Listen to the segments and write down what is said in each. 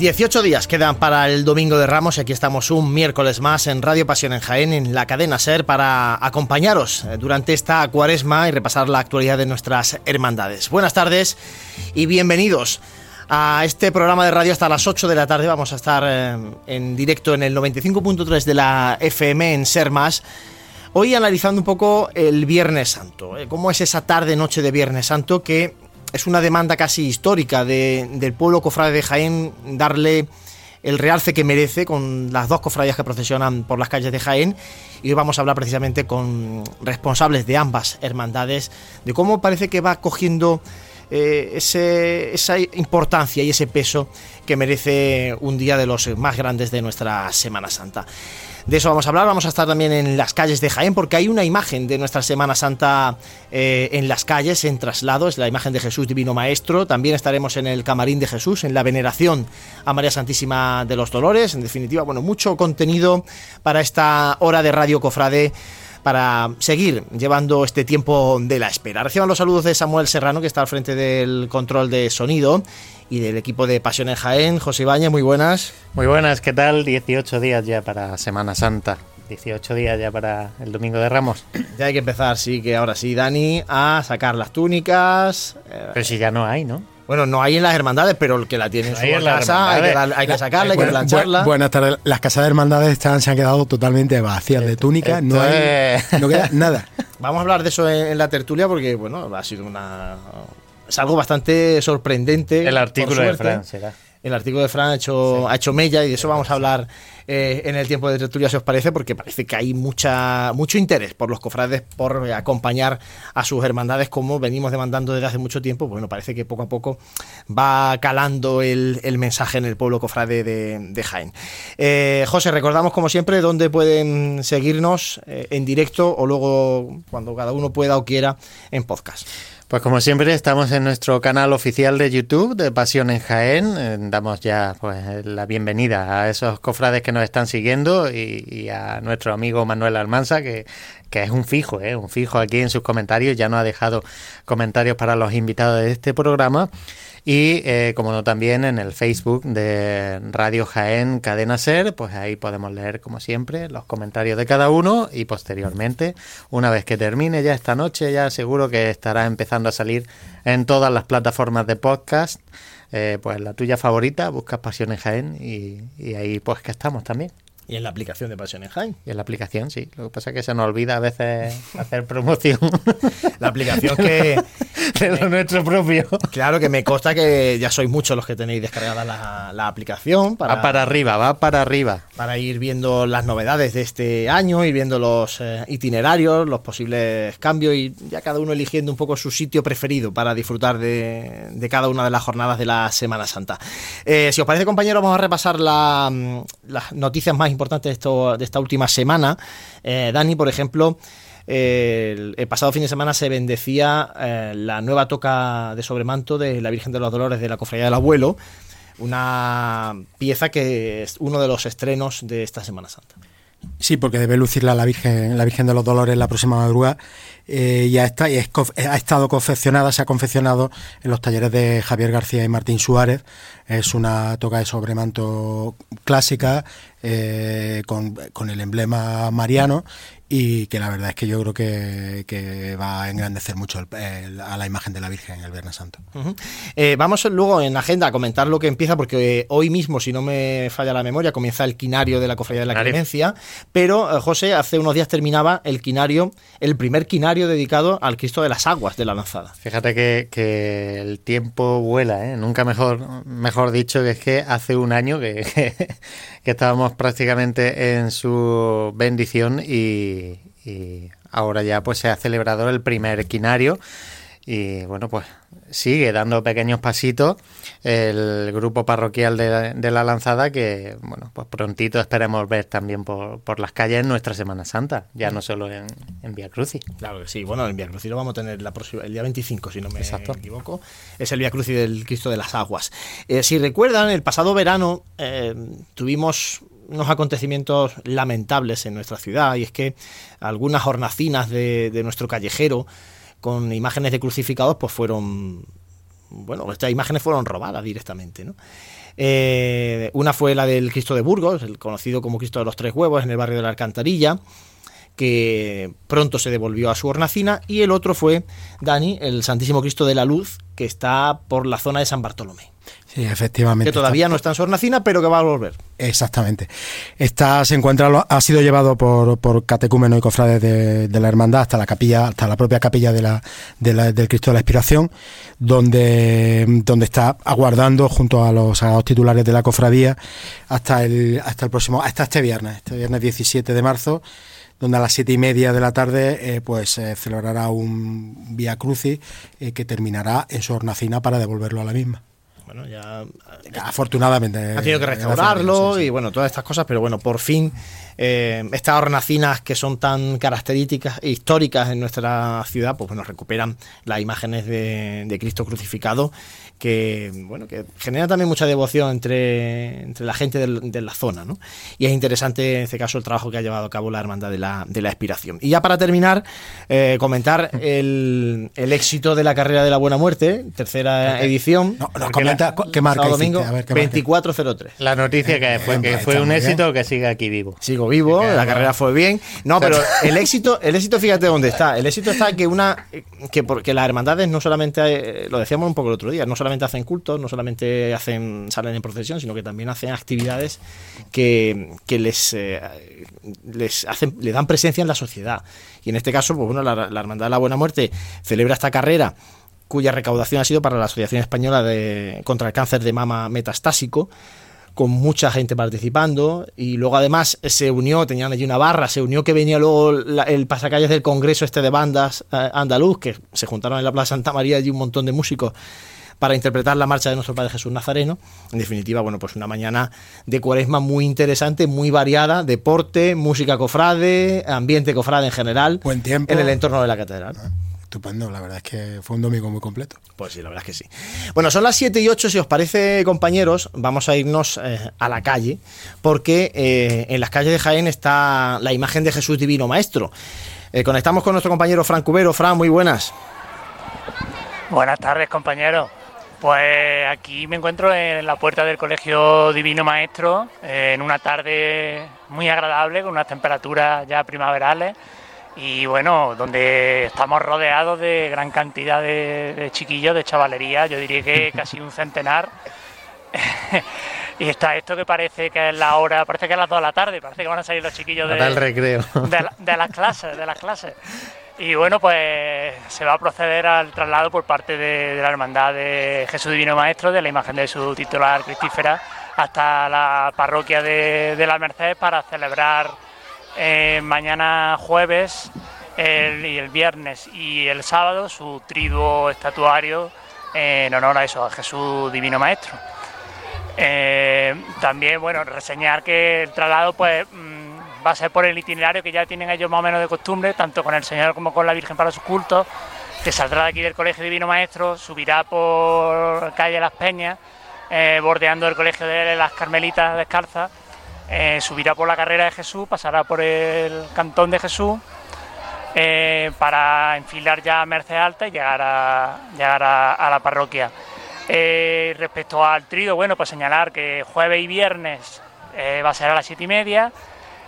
18 días quedan para el Domingo de Ramos y aquí estamos un miércoles más en Radio Pasión en Jaén, en la cadena SER, para acompañaros eh, durante esta cuaresma y repasar la actualidad de nuestras hermandades. Buenas tardes y bienvenidos a este programa de radio hasta las 8 de la tarde. Vamos a estar eh, en directo en el 95.3 de la FM en Ser Más. Hoy analizando un poco el Viernes Santo, eh, cómo es esa tarde-noche de Viernes Santo que es una demanda casi histórica del pueblo cofrade de Jaén darle el realce que merece con las dos cofradías que procesionan por las calles de Jaén. Y hoy vamos a hablar precisamente con responsables de ambas hermandades de cómo parece que va cogiendo eh, esa importancia y ese peso que merece un día de los más grandes de nuestra Semana Santa. De eso vamos a hablar. Vamos a estar también en las calles de Jaén porque hay una imagen de nuestra Semana Santa eh, en las calles, en traslado. Es la imagen de Jesús Divino Maestro. También estaremos en el Camarín de Jesús, en la veneración a María Santísima de los Dolores. En definitiva, bueno, mucho contenido para esta hora de Radio Cofrade para seguir llevando este tiempo de la espera. Reciban los saludos de Samuel Serrano, que está al frente del control de sonido, y del equipo de Pasión en Jaén. José Ibañez, muy buenas. Muy buenas, ¿qué tal? 18 días ya para Semana Santa. 18 días ya para el Domingo de Ramos. Ya hay que empezar, sí, que ahora sí, Dani, a sacar las túnicas. Pero si ya no hay, ¿no? Bueno, no hay en las hermandades, pero el que la tiene en su casa hay que, sacarla, hay que plancharla. buenas tardes. Las casas de hermandades están, se han quedado totalmente vacías de túnicas, no, no queda nada. Vamos a hablar de eso en, la tertulia porque, bueno, ha sido una. Es algo bastante sorprendente. El artículo de Fran será. El artículo de Fran ha hecho, ha hecho mella y de eso vamos a hablar eh, en el tiempo de tertulia, si os parece, porque parece que hay mucha, mucho interés por los cofrades por acompañar a sus hermandades como venimos demandando desde hace mucho tiempo. Bueno, parece que poco a poco va calando el, mensaje en el pueblo cofrade de, Jaén. Eh, José, recordamos como siempre dónde pueden seguirnos eh, en directo o luego cuando cada uno pueda o quiera en podcast. Pues como siempre estamos en nuestro canal oficial de YouTube de Pasión en Jaén. Eh, damos ya pues la bienvenida a esos cofrades que nos están siguiendo y, a nuestro amigo Manuel Almanza que, que es un fijo, ¿eh? un fijo aquí en sus comentarios. Ya nos ha dejado comentarios para los invitados de este programa. Y eh, como no también en el Facebook de Radio Jaén Cadena Ser, pues ahí podemos leer como siempre los comentarios de cada uno y posteriormente, una vez que termine ya esta noche, ya seguro que estará empezando a salir en todas las plataformas de podcast. Eh, pues la tuya favorita, buscas Pasión en Jaén y, y ahí pues que estamos también. Y en la aplicación de Pasión en Jaén. Y en la aplicación, sí. Lo que pasa es que se nos olvida a veces hacer promoción. la aplicación que... De lo nuestro propio. Claro, que me consta que ya sois muchos los que tenéis descargada la, aplicación. Para, va para arriba, va para arriba. Para ir viendo las novedades de este año, ir viendo los eh, itinerarios, los posibles cambios y ya cada uno eligiendo un poco su sitio preferido para disfrutar de, cada una de las jornadas de la Semana Santa. Eh, si os parece, compañeros, vamos a repasar mm, las noticias más importantes importante de, esto, de esta última semana. Eh, Dani, por ejemplo, el, pasado fin de semana se bendecía eh, la nueva toca de sobremanto de la Virgen de los Dolores de la Cofradía del Abuelo, una pieza que es uno de los estrenos de esta Semana Santa. Sí, porque debe lucirla la Virgen, la Virgen de los Dolores la próxima madrugada. Eh, ya está, y ha estado confeccionada, se ha confeccionado en los talleres de Javier García y Martín Suárez. Es una toca de sobremanto clásica eh, con, el emblema mariano y que la verdad es que yo creo que, va a engrandecer mucho a la imagen de la Virgen en el Viernes Santo. Eh, vamos luego en agenda a comentar lo que empieza, porque hoy mismo, si no me falla la memoria, comienza el quinario de la Cofradía de la Clemencia, pero eh, José, hace unos días terminaba el quinario, el primer quinario dedicado al Cristo de las Aguas de la Lanzada. Fíjate que, el tiempo vuela, ¿eh? nunca mejor, mejor dicho que es que hace un año que, que estábamos prácticamente en su bendición y y, ahora ya pues se ha celebrado el primer quinario y bueno pues sigue dando pequeños pasitos el grupo parroquial de, la lanzada que bueno pues prontito esperemos ver también por, por las calles en nuestra Semana Santa ya no solo en, en Via Crucis. Claro que sí. Bueno en Via Crucis lo vamos a tener la próxima, el día 25 si no me equivoco. Es el Via Crucis del Cristo de las Aguas. Eh, si recuerdan el pasado verano eh, tuvimos unos acontecimientos lamentables en nuestra ciudad y es que algunas hornacinas de, nuestro callejero con imágenes de crucificados pues fueron bueno, estas imágenes fueron robadas directamente, ¿no? Eh, una fue la del Cristo de Burgos, el conocido como Cristo de los Tres Huevos, en el barrio de la Alcantarilla, que pronto se devolvió a su hornacina, y el otro fue Dani, el Santísimo Cristo de la Luz, que está por la zona de San Bartolomé. Sí, efectivamente. Que todavía no está en su hornacina, pero que va a volver. Exactamente. Está, se encuentra, ha sido llevado por, por catecúmenos y cofrades de, la hermandad hasta la capilla, hasta la propia capilla de la, del Cristo de la Expiración, donde, donde está aguardando junto a los sagrados titulares de la cofradía hasta el, hasta el próximo, hasta este viernes, este viernes 17 de marzo donde a las siete y media de la tarde eh, pues se celebrará un vía crucis eh, que terminará en su hornacina para devolverlo a la misma bueno, ya, afortunadamente ha tenido que restaurarlo y bueno, todas estas cosas, pero bueno, por fin eh, estas hornacinas que son tan características e históricas en nuestra ciudad, pues bueno, recuperan las imágenes de, de Cristo crucificado que bueno que genera también mucha devoción entre, entre la gente de la zona ¿no? y es interesante en este caso el trabajo que ha llevado a cabo la hermandad de la, de la expiración y ya para terminar eh, comentar el, el, éxito de la carrera de la buena muerte tercera edición. No, comenta qué marca domingo 2403 la noticia que fue que fue un éxito que sigue aquí vivo. Sigo vivo la carrera fue bien. No pero el éxito el éxito fíjate dónde está. El éxito está que una que porque las hermandades no solamente eh, lo decíamos un poco el otro día no solamente hacen cultos, no solamente hacen salen en procesión, sino que también hacen actividades que, les, eh, les, hacen, le dan presencia en la sociedad. Y en este caso, pues bueno, la, Hermandad de la Buena Muerte celebra esta carrera cuya recaudación ha sido para la Asociación Española de, contra el Cáncer de Mama Metastásico, con mucha gente participando y luego además se unió, tenían allí una barra, se unió que venía luego el pasacalles del Congreso este de bandas eh, andaluz, que se juntaron en la Plaza Santa María allí un montón de músicos para interpretar la marcha de nuestro Padre Jesús Nazareno. En definitiva, bueno, pues una mañana de cuaresma muy interesante, muy variada, deporte, música cofrade, ambiente cofrade en general. Buen tiempo. En el entorno de la catedral. Ah, estupendo, la verdad es que fue un domingo muy completo. Pues sí, la verdad es que sí. Bueno, son las 7 y 8, si os parece, compañeros, vamos a irnos eh, a la calle, porque eh, en las calles de Jaén está la imagen de Jesús Divino Maestro. Eh, conectamos con nuestro compañero Fran Cubero. Fran, muy buenas. Buenas tardes, compañero. Pues aquí me encuentro en la puerta del Colegio Divino Maestro, en una tarde muy agradable, con unas temperaturas ya primaverales y bueno, donde estamos rodeados de gran cantidad de, chiquillos, de chavalería, yo diría que casi un centenar. y está esto que parece que es la hora, parece que es las 2 de la tarde, parece que van a salir los chiquillos de, recreo. de las clases, de las clases. Y bueno, pues se va a proceder al traslado por parte de, la Hermandad de Jesús Divino Maestro, de la imagen de su titular Cristífera, hasta la parroquia de, la Merced para celebrar eh, mañana jueves y el viernes y el sábado su triduo estatuario en honor a eso, a Jesús Divino Maestro. Eh, también, bueno, reseñar que el traslado, pues mm, va a ser por el itinerario que ya tienen ellos más o menos de costumbre, tanto con el Señor como con la Virgen para sus cultos, que saldrá de aquí del Colegio Divino Maestro, subirá por calle Las Peñas, eh, bordeando el Colegio de las Carmelitas Descalzas, eh, subirá por la carrera de Jesús, pasará por el Cantón de Jesús, eh, para enfilar ya a Merced Alta y llegar a, llegar a, la parroquia. respecto al trido, bueno, pues señalar que jueves y viernes va a ser a las siete y media,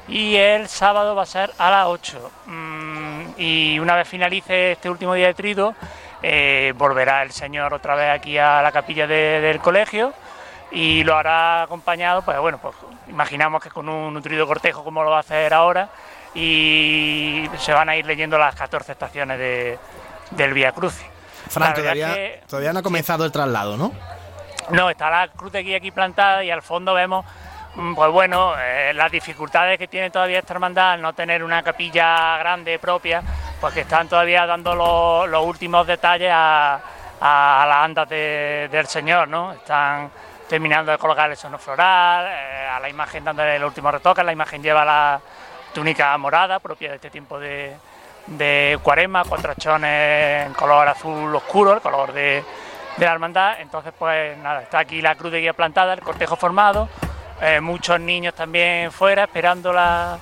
y el sábado va a ser a las 8. Mm, y una vez finalice este último día de trido, eh, volverá el señor otra vez aquí a la capilla del colegio y lo hará acompañado, pues bueno, pues imaginamos que con un nutrido cortejo como lo va a hacer ahora y se van a ir leyendo las 14 estaciones de, del Vía Crucis. Fran, todavía, todavía no ha comenzado el traslado, ¿no? No, está la cruz de aquí, aquí plantada y al fondo vemos pues bueno, eh, las dificultades que tiene todavía esta hermandad no tener una capilla grande propia, pues que están todavía dando los, últimos detalles a, las andas del Señor, ¿no? Están terminando de colocar el sono floral, eh, a la imagen dándole el último retoque, la imagen lleva la túnica morada propia de este tiempo de, de cuaresma, con trachones en color azul oscuro, el color de, de la hermandad. Entonces, pues nada, está aquí la cruz de guía plantada, el cortejo formado, eh, muchos niños también fuera esperando la,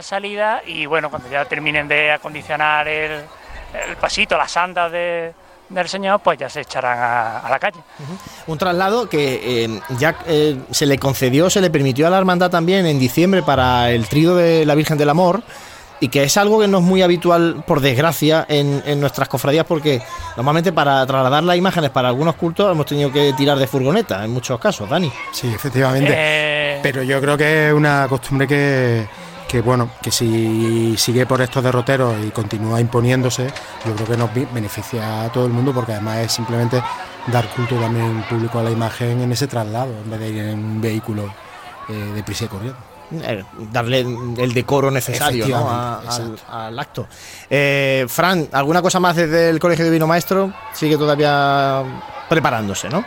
salida y bueno, cuando ya terminen de acondicionar el, pasito, las andas de, del Señor, pues ya se echarán a, la calle. Un traslado que eh, ya eh, se le concedió, se le permitió a la hermandad también en diciembre para el trío de la Virgen del Amor y que es algo que no es muy habitual, por desgracia, en, nuestras cofradías, porque normalmente para trasladar las imágenes para algunos cultos hemos tenido que tirar de furgoneta, en muchos casos, Dani. Sí, efectivamente. Eh, Pero yo creo que es una costumbre que, que bueno, que si sigue por estos derroteros y continúa imponiéndose, yo creo que nos beneficia a todo el mundo porque además es simplemente dar culto también público a la imagen en ese traslado, en vez de ir en un vehículo eh, de prisa y corriendo. Eh, darle el decoro necesario al, acto. Eh, Fran, ¿alguna cosa más desde el Colegio Divino Maestro? Sigue todavía preparándose, ¿no?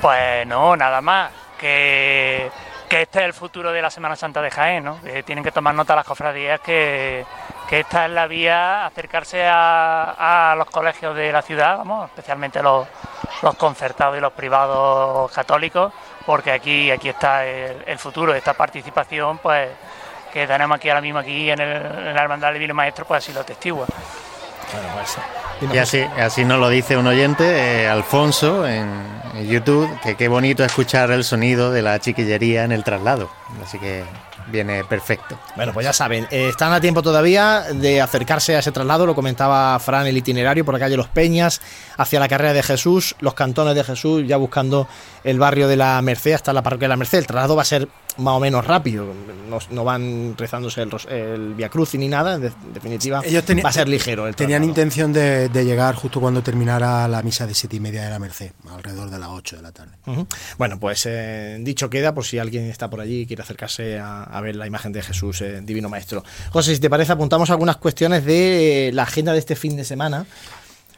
Pues no, nada más. Que que este es el futuro de la Semana Santa de Jaén, ¿no? tienen que tomar nota las cofradías que, esta es la vía, acercarse a, los colegios de la ciudad, vamos, especialmente los, concertados y los privados católicos, porque aquí, aquí está el, futuro de esta participación, pues que tenemos aquí ahora mismo aquí en, el, la Hermandad del Divino Maestro, pues así lo testigua. Y así, así nos lo dice un oyente, eh, Alfonso, en, YouTube, que qué bonito escuchar el sonido de la chiquillería en el traslado. Así que viene perfecto. Bueno, pues ya saben, eh, están a tiempo todavía de acercarse a ese traslado, lo comentaba Fran, el itinerario por la calle Los Peñas, hacia la carrera de Jesús, los cantones de Jesús, ya buscando el barrio de la Merced hasta la parroquia de la Merced. El traslado va a ser más o menos rápido, no, van rezándose el, el Via Cruz ni nada, en definitiva Ellos va a ser ligero. El tenían intención de, llegar justo cuando terminara la misa de siete y media de la Merced, alrededor de las 8 de la tarde. Bueno, pues eh, dicho queda, por si alguien está por allí y quiere acercarse a, ver la imagen de Jesús, eh, Divino Maestro. José, si te parece, apuntamos algunas cuestiones de la agenda de este fin de semana.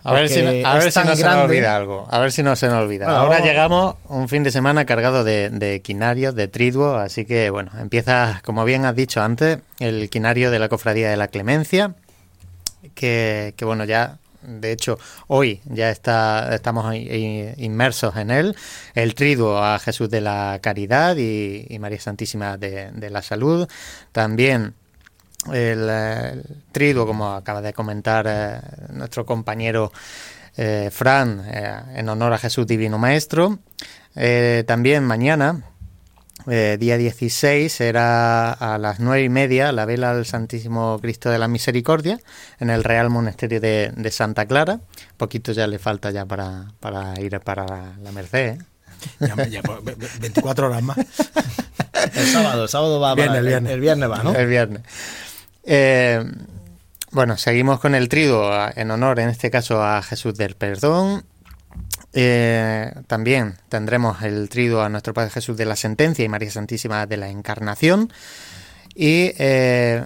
A ver si, no, se nos olvida algo. A ver si no se nos olvida. Ahora llegamos un fin de semana cargado de, de quinarios, de triduo, así que bueno, empieza, como bien has dicho antes, el quinario de la Cofradía de la Clemencia, que, bueno, ya de hecho, hoy ya está, estamos inmersos en él. El triduo a Jesús de la Caridad y, María Santísima de, de, la Salud. También el, triduo, como acaba de comentar eh, nuestro compañero eh, Fran, eh, en honor a Jesús Divino Maestro. también mañana, día 16, será a las nueve y media la vela al Santísimo Cristo de la Misericordia en el Real Monasterio de, Santa Clara. Poquito ya le falta ya para, ir para la, Merced. Ya, 24 horas más. El sábado, el sábado va el, viernes. el viernes va, ¿no? El viernes. Eh, bueno, seguimos con el trigo en honor, en este caso, a Jesús del Perdón. Eh, también tendremos el trigo a nuestro Padre Jesús de la Sentencia y María Santísima de la Encarnación. Y eh,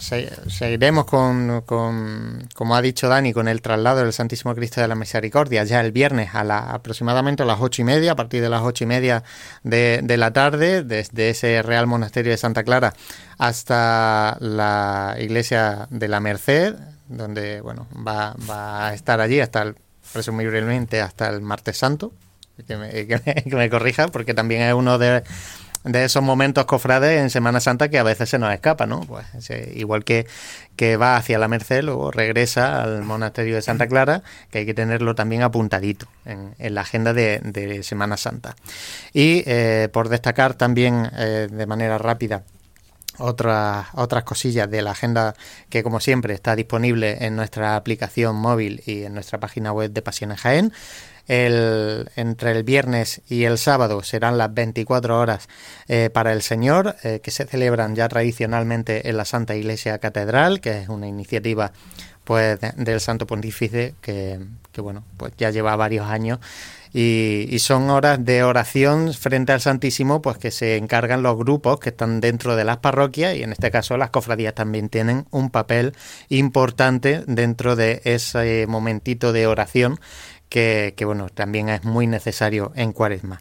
seguiremos con, como ha dicho Dani, con el traslado del Santísimo Cristo de la Misericordia ya el viernes a la, aproximadamente a las ocho y media, a partir de las ocho y media de, de la tarde, desde ese Real Monasterio de Santa Clara hasta la iglesia de la Merced, donde bueno va, va a estar allí hasta el, presumiblemente hasta el martes santo, que me, que me corrija, porque también es uno de de esos momentos cofrades en Semana Santa que a veces se nos escapa, ¿no? Pues igual que, que va hacia la Merced, luego regresa al monasterio de Santa Clara, que hay que tenerlo también apuntadito en, la agenda de, Semana Santa. Y eh, por destacar también eh, de manera rápida otras, otras cosillas de la agenda que como siempre está disponible en nuestra aplicación móvil y en nuestra página web de Pasiones Jaén. El, entre el viernes y el sábado serán las 24 horas eh, para el Señor, eh, que se celebran ya tradicionalmente en la Santa Iglesia Catedral, que es una iniciativa pues del Santo Pontífice que, que, bueno pues ya lleva varios años y, y, son horas de oración frente al Santísimo pues que se encargan los grupos que están dentro de las parroquias y en este caso las cofradías también tienen un papel importante dentro de ese momentito de oración que, bueno, también es muy necesario en cuaresma.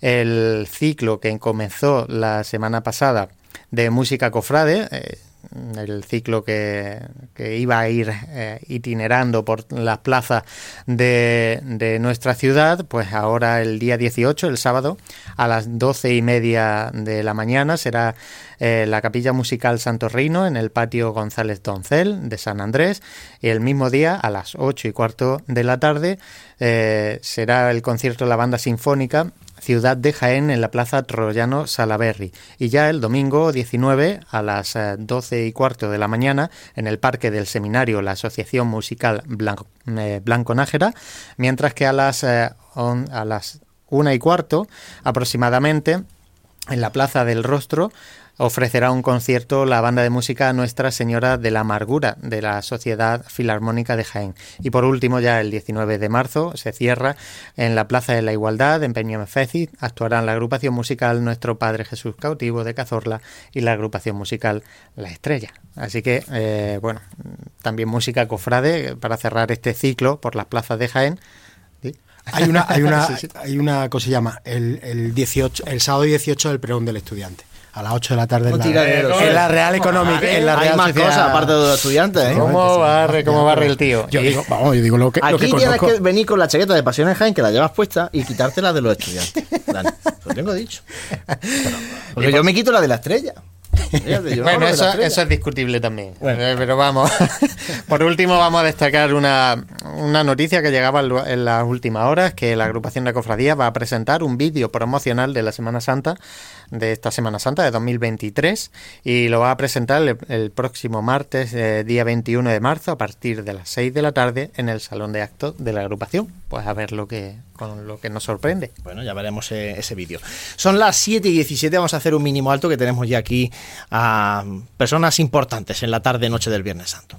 El ciclo que comenzó la semana pasada de música cofrade, eh, el ciclo que, iba a ir eh, itinerando por las plazas de, nuestra ciudad, pues ahora el día 18, el sábado, a las doce y media de la mañana será eh, la Capilla Musical Santo Reino en el patio González Doncel de San Andrés y el mismo día a las ocho y cuarto de la tarde eh, será el concierto de la banda sinfónica Ciudad de Jaén en la Plaza Troyano Salaberry. Y ya el domingo 19 a las 12 eh, y cuarto de la mañana en el Parque del Seminario la Asociación Musical Blanco, Blanco Nájera, mientras que a las, a las una y cuarto aproximadamente en la Plaza del Rostro ofrecerá un concierto la banda de música Nuestra Señora de la Amargura de la Sociedad Filarmónica de Jaén. Y por último, ya el 19 de marzo se cierra en la Plaza de la Igualdad, en Peñamefeci, actuarán la agrupación musical Nuestro Padre Jesús Cautivo de Cazorla y la agrupación musical La Estrella. Así que, eh, bueno, también música cofrade para cerrar este ciclo por las plazas de Jaén. Hay una, hay una, hay una cosa que se llama el, el, 18, el sábado 18 del pregón del estudiante a las 8 de la tarde en la, Real Económica. En la Real Hay más cosas aparte de los estudiantes. ¿eh? ¿Cómo barre, cómo barre el tío? Yo digo, vamos, yo digo lo que. Aquí lo que tienes que venir con la chaqueta de Pasión en Jaén que la llevas puesta y quitártela de los estudiantes. Dani, lo tengo dicho. porque yo me quito la de la estrella. bueno, eso, eso, es discutible también. Eh, pero vamos. Por último, vamos a destacar una, una noticia que llegaba en las últimas horas: que la agrupación de cofradía va a presentar un vídeo promocional de la Semana Santa de esta Semana Santa de 2023 y lo va a presentar el, próximo martes, eh, día 21 de marzo, a partir de las 6 de la tarde en el Salón de Actos de la agrupación. Pues a ver lo que, con lo que nos sorprende. Bueno, ya veremos eh, ese vídeo. Son las 7 y 17, vamos a hacer un mínimo alto que tenemos ya aquí a personas importantes en la tarde-noche del Viernes Santo.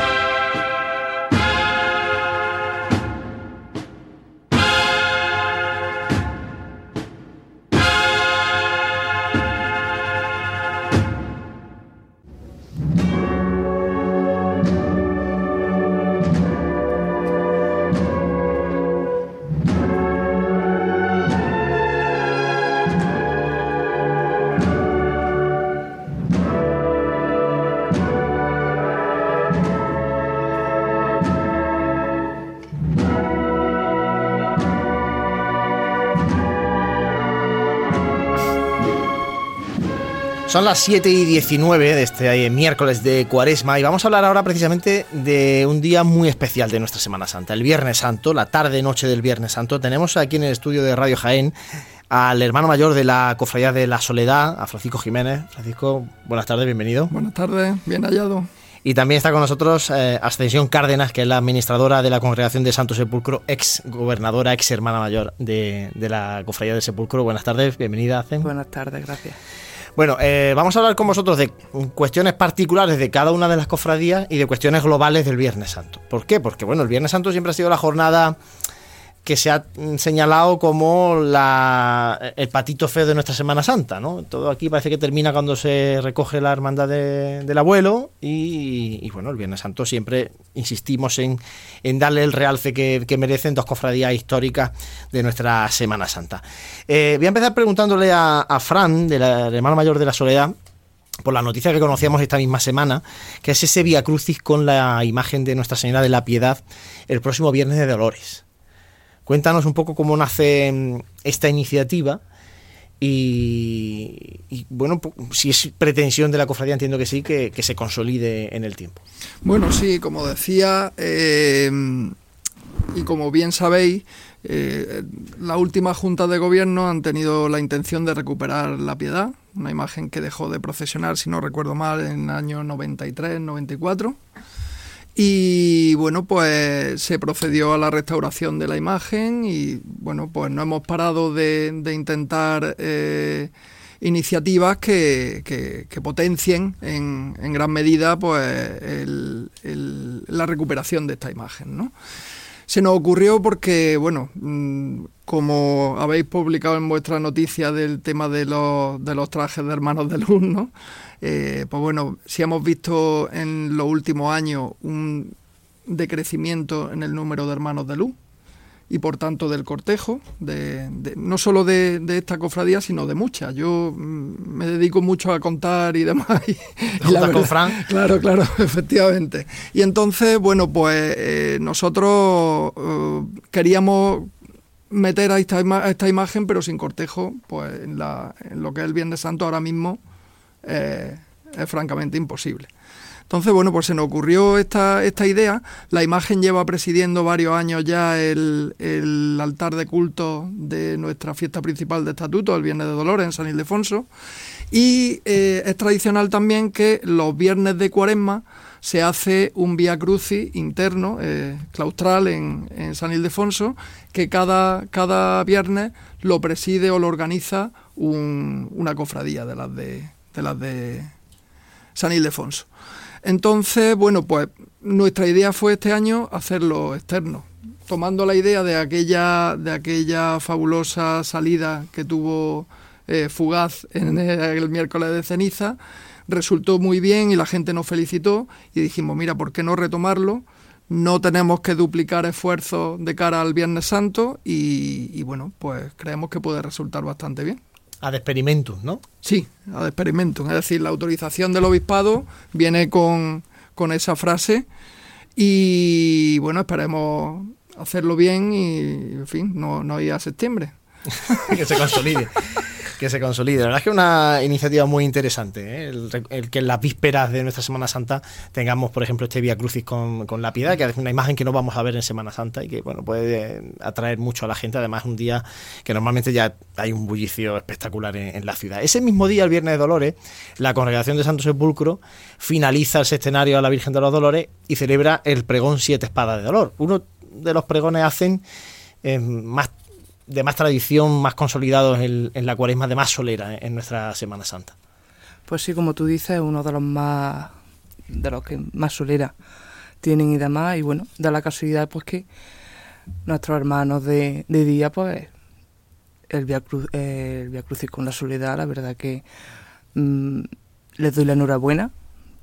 Son las 7 y 19 de este miércoles de Cuaresma y vamos a hablar ahora precisamente de un día muy especial de nuestra Semana Santa, el Viernes Santo, la tarde-noche del Viernes Santo. Tenemos aquí en el estudio de Radio Jaén al hermano mayor de la Cofradía de la Soledad, a Francisco Jiménez. Francisco, buenas tardes, bienvenido. Buenas tardes, bien hallado. Y también está con nosotros eh, Ascensión Cárdenas, que es la administradora de la Congregación de Santo Sepulcro, ex gobernadora, ex hermana mayor de, la Cofradía del Sepulcro. Buenas tardes, bienvenida, Ascensión. Buenas tardes, gracias. Bueno, eh, vamos a hablar con vosotros de cuestiones particulares de cada una de las cofradías y de cuestiones globales del Viernes Santo. ¿Por qué? Porque bueno, el Viernes Santo siempre ha sido la jornada que se ha señalado como la, el patito feo de nuestra Semana Santa, ¿no? Todo aquí parece que termina cuando se recoge la hermandad del abuelo y, bueno, el Viernes Santo siempre insistimos en, darle el realce que, merecen dos cofradías históricas de nuestra Semana Santa. Eh, voy a empezar preguntándole a, Fran, de la hermana mayor de la Soledad, por la noticia que conocíamos esta misma semana, que es ese Via Crucis con la imagen de Nuestra Señora de la Piedad el próximo viernes de Dolores. Cuéntanos un poco cómo nace mm, esta iniciativa y, bueno, si es pretensión de la cofradía, entiendo que sí, que, se consolide en el tiempo. Bueno, sí, como decía, eh, y como bien sabéis, eh, la última junta de gobierno han tenido la intención de recuperar la piedad, una imagen que dejó de procesionar, si no recuerdo mal, en el año 93, 94 Y bueno, pues se procedió a la restauración de la imagen y bueno, pues no hemos parado de, intentar eh, iniciativas que, potencien en, gran medida pues la recuperación de esta imagen, ¿no? Se nos ocurrió porque, bueno, mm, como habéis publicado en vuestra noticia del tema de los, de los trajes de hermanos de luz, ¿no? Eh, pues bueno, si hemos visto en los últimos años un decrecimiento en el número de hermanos de luz y por tanto del cortejo, de, no solo de, esta cofradía, sino de muchas. Yo mm, me dedico mucho a contar y demás. Y, con Fran? Claro, claro, efectivamente. Y entonces, bueno, pues eh, nosotros eh, queríamos meter a esta, esta, imagen, pero sin cortejo, pues en, la, en lo que es el Viernes Santo ahora mismo eh, es francamente imposible. Entonces, bueno, pues se nos ocurrió esta, esta idea. La imagen lleva presidiendo varios años ya el, altar de culto de nuestra fiesta principal de estatuto, el Viernes de Dolores en San Ildefonso. Y eh, es tradicional también que los viernes de cuaresma se hace un vía crucis interno, eh, claustral en, San Ildefonso, que cada, cada viernes lo preside o lo organiza una cofradía de las de, de las de San Ildefonso. Entonces, bueno, pues nuestra idea fue este año hacerlo externo, tomando la idea de aquella, de aquella fabulosa salida que tuvo eh, Fugaz en el, miércoles de ceniza, resultó muy bien y la gente nos felicitó y dijimos, mira, ¿por qué no retomarlo? No tenemos que duplicar esfuerzos de cara al Viernes Santo y, y bueno, pues creemos que puede resultar bastante bien ad experimentum, ¿no? Sí, ad experimentum. Es decir, la autorización del obispado viene con, con esa frase y bueno, esperemos hacerlo bien y, en fin, no, no ir a septiembre. que se consolide que se consolide. La verdad es que es una iniciativa muy interesante, ¿eh? el, que en las vísperas de nuestra Semana Santa tengamos, por ejemplo, este Vía Crucis con, con la piedad, que es una imagen que no vamos a ver en Semana Santa y que bueno puede atraer mucho a la gente. Además, un día que normalmente ya hay un bullicio espectacular en, la ciudad. Ese mismo día, el Viernes de Dolores, la Congregación de Santo Sepulcro finaliza el sextenario a la Virgen de los Dolores y celebra el pregón Siete Espadas de Dolor. Uno de los pregones hacen eh, más de más tradición, más consolidados en, la cuaresma, de más solera en nuestra Semana Santa. Pues sí, como tú dices, uno de los más, de los que más solera tienen y demás, y bueno, da la casualidad pues que nuestros hermanos de, día, pues el Via, Cruz, el Via Crucis con la soledad, la verdad que mm, les doy la enhorabuena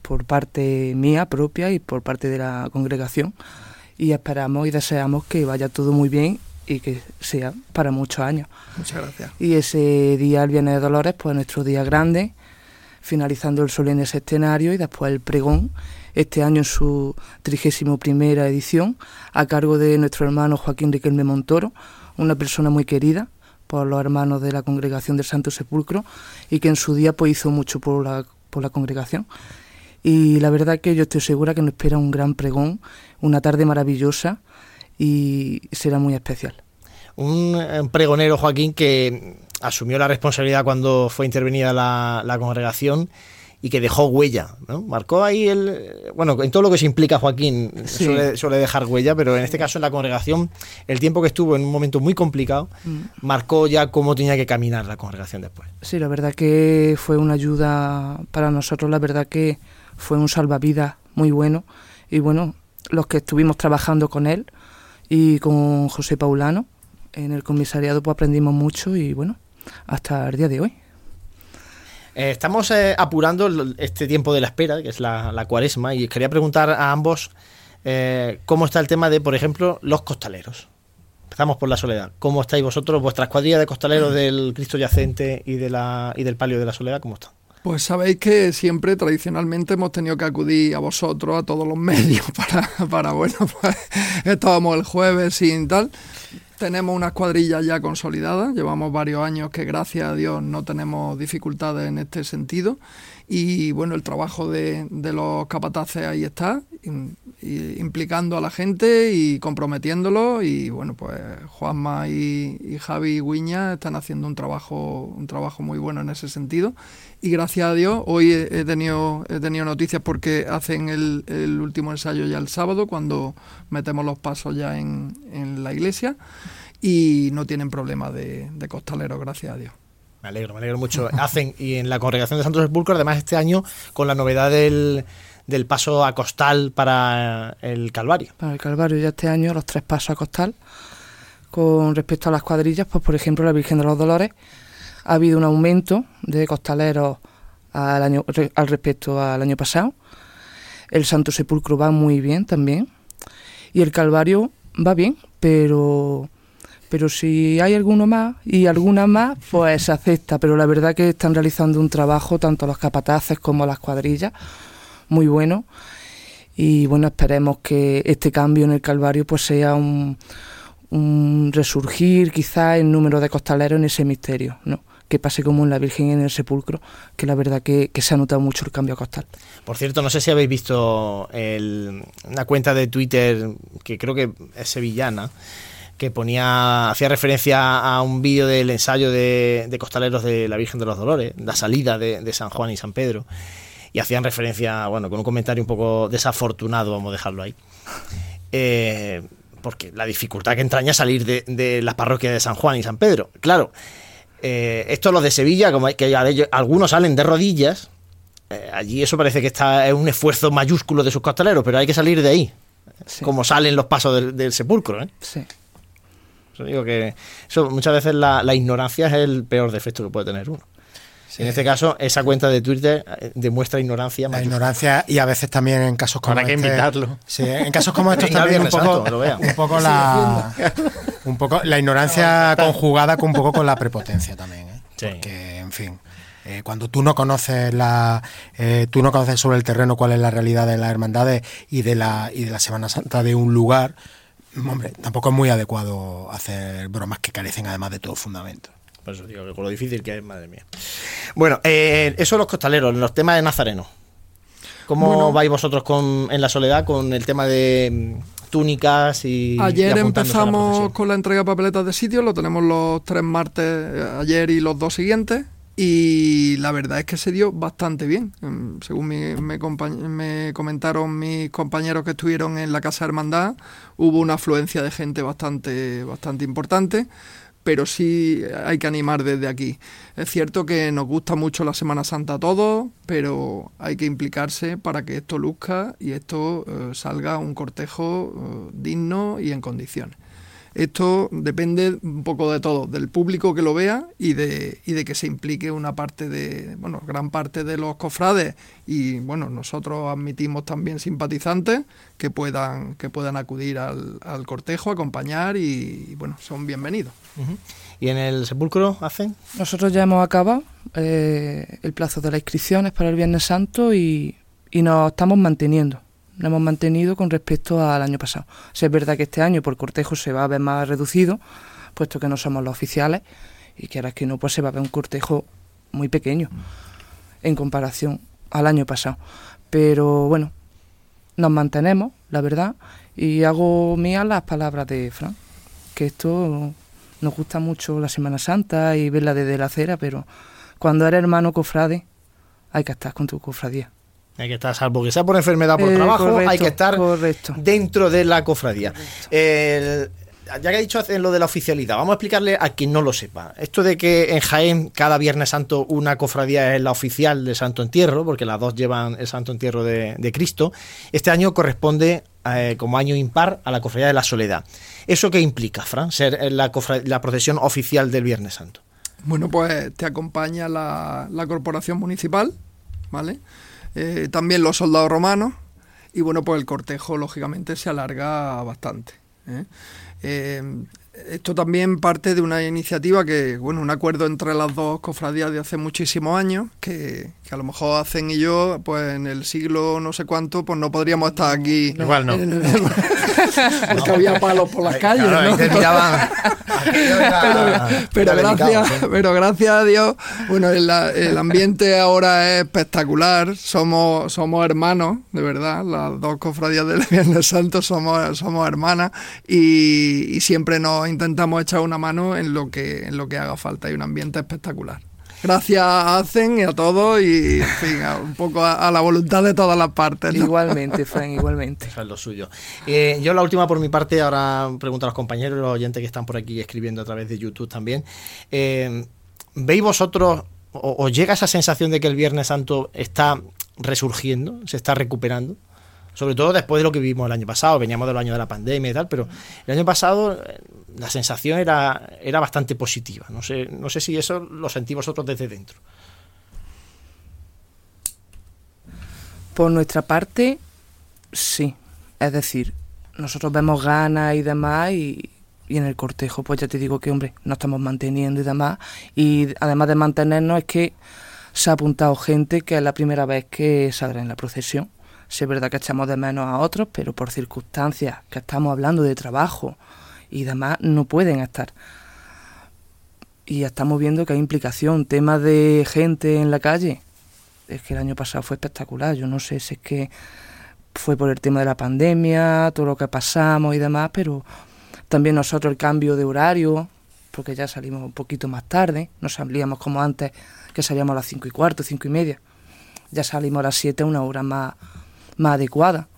por parte mía propia y por parte de la congregación y esperamos y deseamos que vaya todo muy bien y que sea para muchos años. Muchas gracias. Y ese día, el Viernes de Dolores, pues nuestro día grande, finalizando el solemne escenario y después el pregón, este año en su trigésimo primera edición, a cargo de nuestro hermano Joaquín Riquelme Montoro, una persona muy querida por los hermanos de la congregación del Santo Sepulcro y que en su día pues hizo mucho por la, por la congregación. Y la verdad que yo estoy segura que nos espera un gran pregón, una tarde maravillosa y será muy especial. Un pregonero, Joaquín, que asumió la responsabilidad cuando fue intervenida la, congregación y que dejó huella, ¿no? Marcó ahí el... Bueno, en todo lo que se implica Joaquín suele, dejar huella, pero en este caso en la congregación, el tiempo que estuvo en un momento muy complicado, mm. marcó ya cómo tenía que caminar la congregación después. Sí, la verdad que fue una ayuda para nosotros, la verdad que fue un salvavidas muy bueno y bueno, los que estuvimos trabajando con él, y con José Paulano en el comisariado pues aprendimos mucho y bueno, hasta el día de hoy. Eh, estamos eh, apurando este tiempo de la espera, que es la, cuaresma, y quería preguntar a ambos eh, cómo está el tema de, por ejemplo, los costaleros. Empezamos por la soledad. ¿Cómo estáis vosotros, vuestra escuadrilla de costaleros del Cristo Yacente y, de la, y del Palio de la Soledad? ¿Cómo están? Pues sabéis que siempre tradicionalmente hemos tenido que acudir a vosotros, a todos los medios, para, para bueno, pues estábamos el jueves sin tal. Tenemos una escuadrilla ya consolidada, llevamos varios años que gracias a Dios no tenemos dificultades en este sentido. Y bueno, el trabajo de, los capataces ahí está, implicando a la gente y comprometiéndolo. Y bueno pues Juanma y, y Javi Guiña están haciendo un trabajo un trabajo muy bueno en ese sentido y gracias a Dios hoy he, tenido he tenido noticias porque hacen el, el, último ensayo ya el sábado cuando metemos los pasos ya en, en la iglesia y no tienen problema de, de costaleros gracias a Dios me alegro, me alegro mucho. Hacen, y en la congregación de Santos Sepulcro, además este año, con la novedad del, del paso a costal para el Calvario. Para el Calvario, ya este año los tres pasos a costal. Con respecto a las cuadrillas, pues por ejemplo, la Virgen de los Dolores, ha habido un aumento de costaleros al, año, al respecto al año pasado. El Santo Sepulcro va muy bien también. Y el Calvario va bien, pero pero si hay alguno más y alguna más, pues se acepta. Pero la verdad que están realizando un trabajo, tanto los capataces como las cuadrillas, muy bueno. Y bueno, esperemos que este cambio en el Calvario pues sea un, resurgir quizá el número de costaleros en ese misterio, ¿no? Que pase como en la Virgen en el Sepulcro, que la verdad que, se ha notado mucho el cambio costal. Por cierto, no sé si habéis visto una cuenta de Twitter que creo que es sevillana, que ponía, hacía referencia a un vídeo del ensayo de, costaleros de la Virgen de los Dolores, la salida de, San Juan y San Pedro, y hacían referencia, bueno, con un comentario un poco desafortunado, vamos a dejarlo ahí. Eh, porque la dificultad que entraña salir de, de las parroquias de San Juan y San Pedro. Claro, eh, esto los de Sevilla, como que algunos salen de rodillas, eh, allí eso parece que está es un esfuerzo mayúsculo de sus costaleros, pero hay que salir de ahí, como salen los pasos del, del sepulcro. ¿eh? Sí digo que eso, muchas veces la, ignorancia es el peor defecto que puede tener uno. En este caso, esa cuenta de Twitter eh, demuestra ignorancia. La ignorancia y a veces también en casos como Habrá que este, invitarlo. Sí, en casos como estos también un poco, un poco la un poco la ignorancia conjugada con un poco con la prepotencia también, ¿eh? Porque, en fin, eh, cuando tú no conoces la tú no conoces sobre el terreno cuál es la realidad de las hermandades y de la y de la Semana Santa de un lugar, Hombre, tampoco es muy adecuado hacer bromas que carecen además de todo fundamento. Por eso digo que con lo difícil que es, madre mía. Bueno, eh, eso los costaleros, los temas de Nazareno. ¿Cómo vais vosotros con, en la soledad con el tema de mm, túnicas y... Ayer empezamos con la entrega de papeletas de sitio, lo tenemos los tres martes, eh, ayer y los dos siguientes y la verdad es que se dio bastante bien. Em, según me, me, comentaron mis compañeros que estuvieron en la Casa Hermandad, hubo una afluencia de gente bastante, bastante importante, pero sí hay que animar desde aquí. Es cierto que nos gusta mucho la Semana Santa a todos, pero hay que implicarse para que esto luzca y esto eh, salga un cortejo eh, digno y en condiciones. Esto depende un poco de todo, del público que lo vea y de, y de que se implique una parte de, bueno, gran parte de los cofrades y bueno, nosotros admitimos también simpatizantes que puedan, que puedan acudir al, cortejo, acompañar y, bueno, son bienvenidos. ¿Y en el sepulcro hacen? Nosotros ya hemos acabado eh, el plazo de las inscripciones para el Viernes Santo y, y nos estamos manteniendo lo hemos mantenido con respecto al año pasado. Si es verdad que este año por cortejo se va a ver más reducido, puesto que no somos los oficiales, y que ahora que no, pues se va a ver un cortejo muy pequeño en comparación al año pasado. Pero bueno, nos mantenemos, la verdad, y hago mías las palabras de Fran, que esto nos gusta mucho la Semana Santa y verla desde la acera, pero cuando eres hermano cofrade, hay que estar con tu cofradía. Hay que estar, salvo que sea por enfermedad o por eh, trabajo, hay que estar dentro de la cofradía. ya que ha dicho en lo de la oficialidad, vamos a explicarle a quien no lo sepa. Esto de que en Jaén cada Viernes Santo una cofradía es la oficial del Santo Entierro, porque las dos llevan el Santo Entierro de, Cristo, este año corresponde eh, como año impar a la cofradía de la Soledad. ¿Eso qué implica, Fran, ser la, la procesión oficial del Viernes Santo? Bueno, pues te acompaña la, la corporación municipal, ¿vale? Eh, también los soldados romanos, y bueno, pues el cortejo lógicamente se alarga bastante. ¿eh? Esto también parte de una iniciativa que, bueno, un acuerdo entre las dos cofradías de hace muchísimos años, que, que a lo mejor hacen y yo, pues en el siglo no sé cuánto, pues no podríamos estar aquí. Igual no. porque había palos por las calles, Claro, ¿no? tiraban. pero, gracias, pero gracias a Dios, bueno, el, el ambiente ahora es espectacular. Somos, somos hermanos, de verdad. Las dos cofradías del Viernes Santo somos, somos hermanas y, y siempre nos intentamos echar una mano en lo que, en lo que haga falta. Hay un ambiente espectacular. Gracias a Hacen y a todos y en fin, a- un poco a, a la voluntad de todas las partes. ¿no? Igualmente, Fran, igualmente. Eso es lo suyo. Eh, yo la última por mi parte, ahora pregunto a los compañeros, los oyentes que están por aquí escribiendo a través de YouTube también. Eh, ¿Veis vosotros, o, os llega esa sensación de que el Viernes Santo está resurgiendo, se está recuperando? Sobre todo después de lo que vivimos el año pasado, veníamos del año de la pandemia y tal, pero el año pasado eh, la sensación era, era bastante positiva. No sé, no sé si eso lo sentí vosotros desde dentro. Por nuestra parte, sí. Es decir, nosotros vemos ganas y demás y, y en el cortejo, pues ya te digo que, hombre, nos estamos manteniendo y demás. Y además de mantenernos es que se ha apuntado gente que es la primera vez que saldrá en la procesión. Sí es verdad que echamos de menos a otros, pero por circunstancias que estamos hablando de trabajo y demás, no pueden estar. Y estamos viendo que hay implicación, temas de gente en la calle, es que el año pasado fue espectacular. Yo no sé si es que fue por el tema de la pandemia, todo lo que pasamos y demás, pero también nosotros el cambio de horario, porque ya salimos un poquito más tarde, no salíamos como antes, que salíamos a las cinco y cuarto, cinco y media. Ya salimos a las siete, una hora más, más adecuada.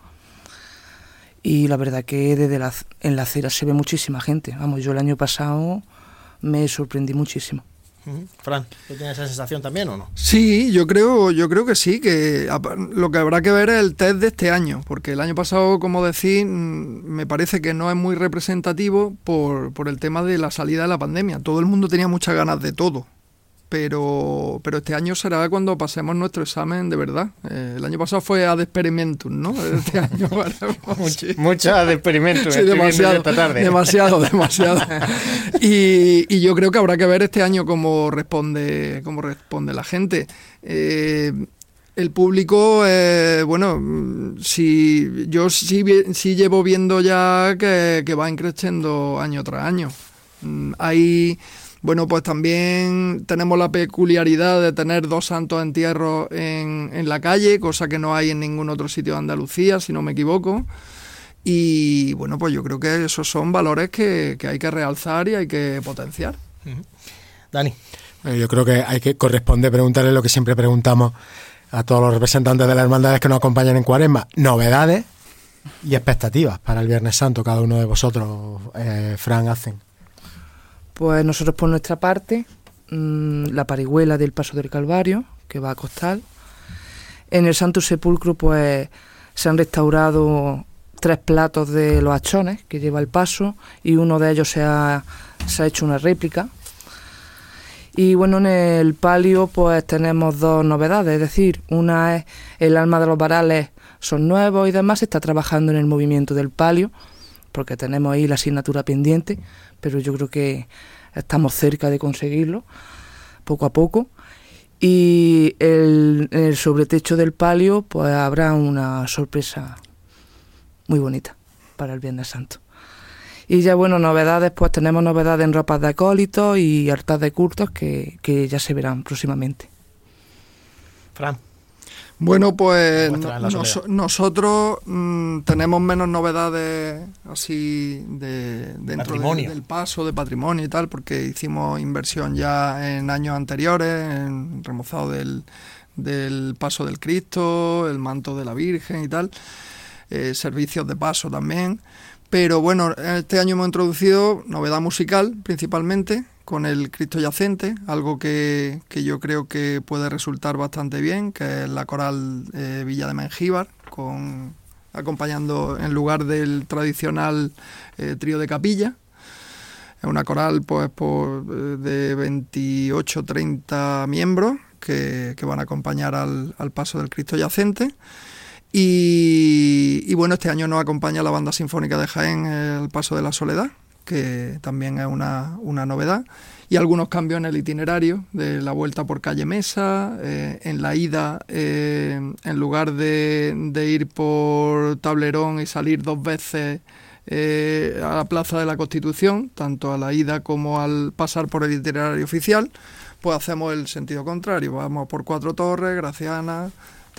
Y la verdad que desde la, en la acera se ve muchísima gente. Vamos, yo el año pasado me sorprendí muchísimo. Fran, ¿tú tienes esa sensación también o no? Sí, yo creo, yo creo que sí, que lo que habrá que ver es el test de este año, porque el año pasado, como decís, mm, me parece que no es muy representativo por, por el tema de la salida de la pandemia. Todo el mundo tenía muchas ganas de todo, pero, pero este año será cuando pasemos nuestro examen de verdad. Eh, el año pasado fue ad experimentum, ¿no? Este año. Sí, estoy viendo yo demasiado, esta tarde. demasiado, demasiado. Y, y yo creo que habrá que ver este año cómo responde, cómo responde la gente. Eh, el público, eh, bueno, si yo sí, sí llevo viendo ya que, que va increciendo año tras año. Mm, Hay, bueno, pues también tenemos la peculiaridad de tener dos santos entierros en, en la calle, cosa que no hay en ningún otro sitio de Andalucía, si no me equivoco. Y bueno, pues yo creo que esos son valores que, que hay que realzar y hay que potenciar. Dani. Bueno, yo creo que hay que corresponde preguntarle lo que siempre preguntamos a todos los representantes de las hermandades que nos acompañan en Cuaresma. Novedades y expectativas para el Viernes Santo, cada uno de vosotros, eh, Fran, hacen. Pues nosotros por nuestra parte, mm, la parihuela del Paso del Calvario, que va a costar. En el Santo Sepulcro, pues se han restaurado tres platos de los achones que lleva el paso y uno de ellos se ha, se ha hecho una réplica. Y bueno, en el palio pues tenemos dos novedades, es decir, una es el alma de los varales son nuevos y demás, se está trabajando en el movimiento del palio, porque tenemos ahí la asignatura pendiente, pero yo creo que estamos cerca de conseguirlo, poco a poco. Y el, el sobretecho del palio pues habrá una sorpresa muy bonita para el Viernes Santo. Y ya bueno, novedades, pues tenemos novedades en ropas de acólitos y altar de cultos que, que ya se verán próximamente. Fran. Bueno, pues nos- nosotros mm, tenemos menos novedades así de, dentro de- del paso de patrimonio y tal, porque hicimos inversión ya en años anteriores, en remozado del, del paso del Cristo, el manto de la Virgen y tal, eh, servicios de paso también. Pero bueno, este año hemos introducido novedad musical principalmente con el Cristo yacente, algo que, que yo creo que puede resultar bastante bien, que es la coral eh, Villa de Mengíbar, con, acompañando en lugar del tradicional eh, trío de capilla. Es una coral pues eh, de 28-30 miembros que, que van a acompañar al, al paso del Cristo yacente. Y, bueno, este año nos acompaña la Banda Sinfónica de Jaén, El Paso de la Soledad, que también es una, una novedad, y algunos cambios en el itinerario de la vuelta por calle Mesa, eh, en la ida, eh, en lugar de, de, ir por Tablerón y salir dos veces eh, a la Plaza de la Constitución, tanto a la ida como al pasar por el itinerario oficial, pues hacemos el sentido contrario, vamos por Cuatro Torres, Graciana,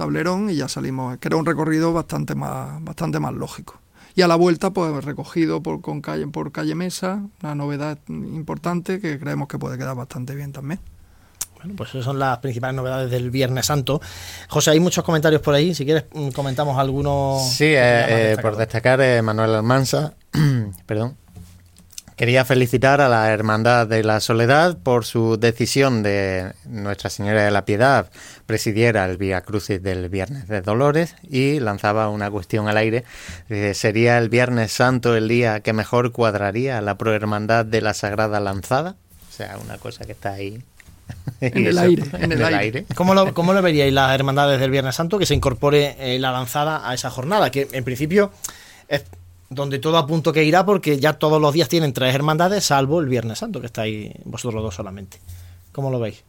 Tablerón y ya salimos, que era un recorrido bastante más, bastante más lógico. Y a la vuelta, pues recogido por, con calle, por calle Mesa, una novedad importante que creemos que puede quedar bastante bien también. Bueno, pues esas son las principales novedades del Viernes Santo. José, hay muchos comentarios por ahí. Si quieres, mm, comentamos algunos. Sí, eh, eh, por destacar, eh, Manuel Almanza, perdón, Quería felicitar a la Hermandad de la Soledad por su decisión de Nuestra Señora de la Piedad presidiera el Vía Crucis del Viernes de Dolores y lanzaba una cuestión al aire. ¿Sería el Viernes Santo el día que mejor cuadraría la prohermandad de la Sagrada Lanzada? O sea, una cosa que está ahí en el aire. En el aire. ¿Cómo, lo, ¿Cómo lo veríais las hermandades del Viernes Santo que se incorpore eh, la lanzada a esa jornada? Que en principio es donde todo a punto que irá porque ya todos los días tienen tres hermandades, salvo el Viernes Santo, que estáis vosotros dos solamente. ¿Cómo lo veis?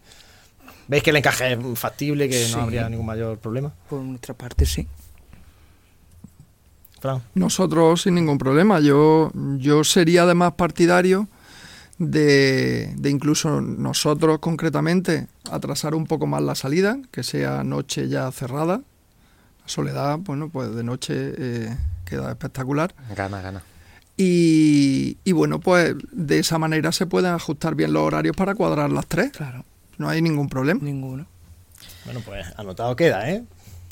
¿Veis que el encaje es factible, que no habría ningún mayor problema? Por nuestra parte, sí. Fran. Nosotros sin ningún problema. Yo, yo sería además partidario de, de, incluso nosotros concretamente atrasar un poco más la salida, que sea noche ya cerrada. Soledad, bueno, pues de noche eh, queda espectacular. Gana, gana. Y, y, bueno, pues de esa manera se pueden ajustar bien los horarios para cuadrar las tres. Claro. No hay ningún problema. Ninguno. Bueno, pues anotado queda, ¿eh?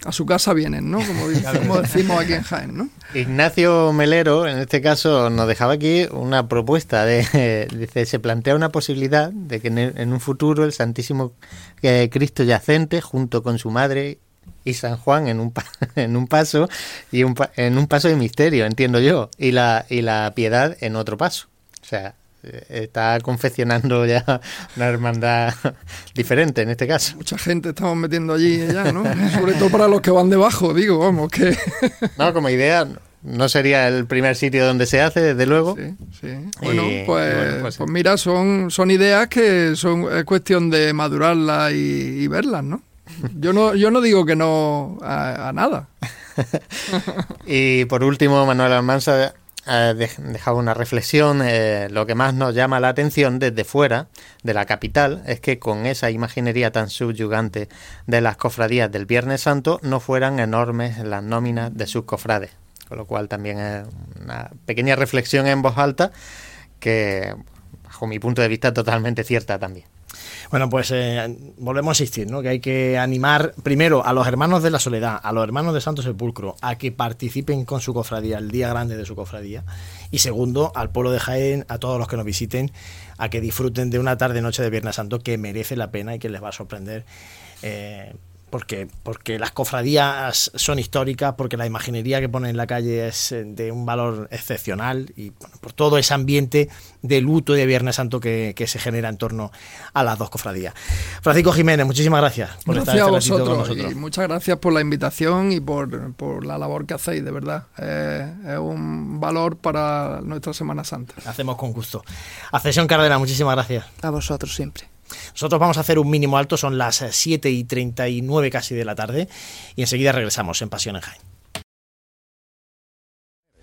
A su casa vienen, ¿no? Como, decimos aquí en Jaén, ¿no? Ignacio Melero, en este caso, nos dejaba aquí una propuesta. De, dice, se plantea una posibilidad de que en, un futuro el Santísimo eh, Cristo yacente, junto con su madre y San Juan en un, en un paso y un, en un paso de misterio, entiendo yo, y la, y la piedad en otro paso. O sea, eh, está confeccionando ya una hermandad diferente en este caso. Mucha gente estamos metiendo allí ya, ¿no? Sobre todo para los que van debajo, digo, vamos, que... No, como idea, no sería el primer sitio donde se hace, desde luego. Sí, sí. Bueno, pues, pues, pues, mira, son, son ideas que son es cuestión de madurarlas y verlas, ¿no? Yo no, yo no digo que no a, nada. y por último, Manuel Almanza ha dejado una reflexión. Eh, lo que más nos llama la atención desde fuera de la capital es que con esa imaginería tan subyugante de las cofradías del Viernes Santo no fueran enormes las nóminas de sus cofrades. Con lo cual también es una pequeña reflexión en voz alta que, bajo mi punto de vista, totalmente cierta también. Bueno, pues eh, volvemos a insistir, ¿no? Que hay que animar primero a los hermanos de la Soledad, a los hermanos de Santo Sepulcro, a que participen con su cofradía, el día grande de su cofradía. Y segundo, al pueblo de Jaén, a todos los que nos visiten, a que disfruten de una tarde-noche de Viernes Santo que merece la pena y que les va a sorprender. Eh, porque, porque las cofradías son históricas, porque la imaginería que ponen en la calle es eh, de un valor excepcional y por todo ese ambiente de luto y de Viernes Santo que, se genera en torno a las dos cofradías. Francisco Jiménez, muchísimas gracias por estar este a vosotros, con nosotros. Y muchas gracias por la invitación y por, la labor que hacéis, de verdad. es un valor para nuestra Semana Santa. Hacemos con gusto. Accesión Cárdenas, muchísimas gracias. A vosotros siempre. Nosotros vamos a hacer un mínimo alto, son las 7 y 39 casi de la tarde, y enseguida regresamos en Pasión en Jaén.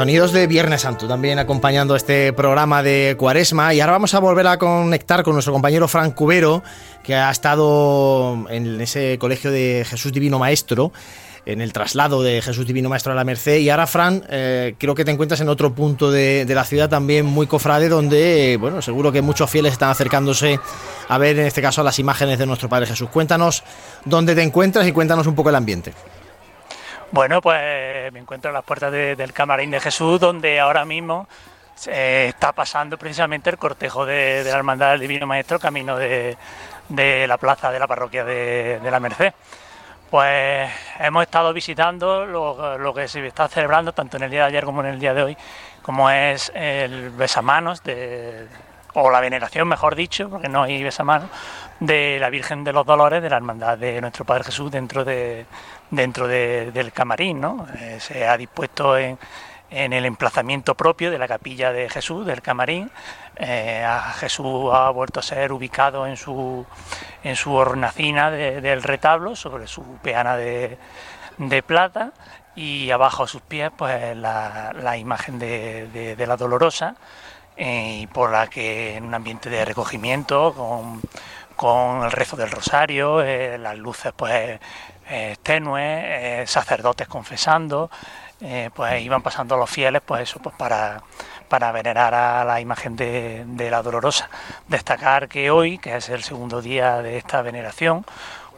Sonidos de Viernes Santo, también acompañando este programa de Cuaresma. Y ahora vamos a volver a conectar con nuestro compañero Fran Cubero, que ha estado en ese colegio de Jesús Divino Maestro, en el traslado de Jesús Divino Maestro a la Merced. Y ahora, Fran, eh, creo que te encuentras en otro punto de, la ciudad también muy cofrade, donde, bueno, seguro que muchos fieles están acercándose a ver, en este caso, las imágenes de nuestro Padre Jesús. Cuéntanos dónde te encuentras y cuéntanos un poco el ambiente. Bueno, pues me encuentro en las puertas del Camarín de Jesús, donde ahora mismo se está pasando precisamente el cortejo de, la Hermandad del Divino Maestro, camino de, la plaza de la parroquia de, la Merced. Pues hemos estado visitando lo, que se está celebrando tanto en el día de ayer como en el día de hoy, como es el besamanos de, o la veneración, mejor dicho, porque no hay besamanos, de la Virgen de los Dolores de la Hermandad de nuestro Padre Jesús dentro de, dentro del camarín, ¿no? Eh, se ha dispuesto en, el emplazamiento propio de la capilla de Jesús, del camarín. Eh, Jesús ha vuelto a ser ubicado en su, en su hornacina del retablo, sobre su peana de, plata, y abajo a sus pies pues la, imagen de, la Dolorosa, eh, por la que en un ambiente de recogimiento, con, con el rezo del rosario, las luces pues eh, tenues, eh, sacerdotes confesando, eh, pues iban pasando los fieles, pues eso, pues para, para venerar a la imagen de, la Dolorosa. Destacar que hoy, que es el segundo día de esta veneración,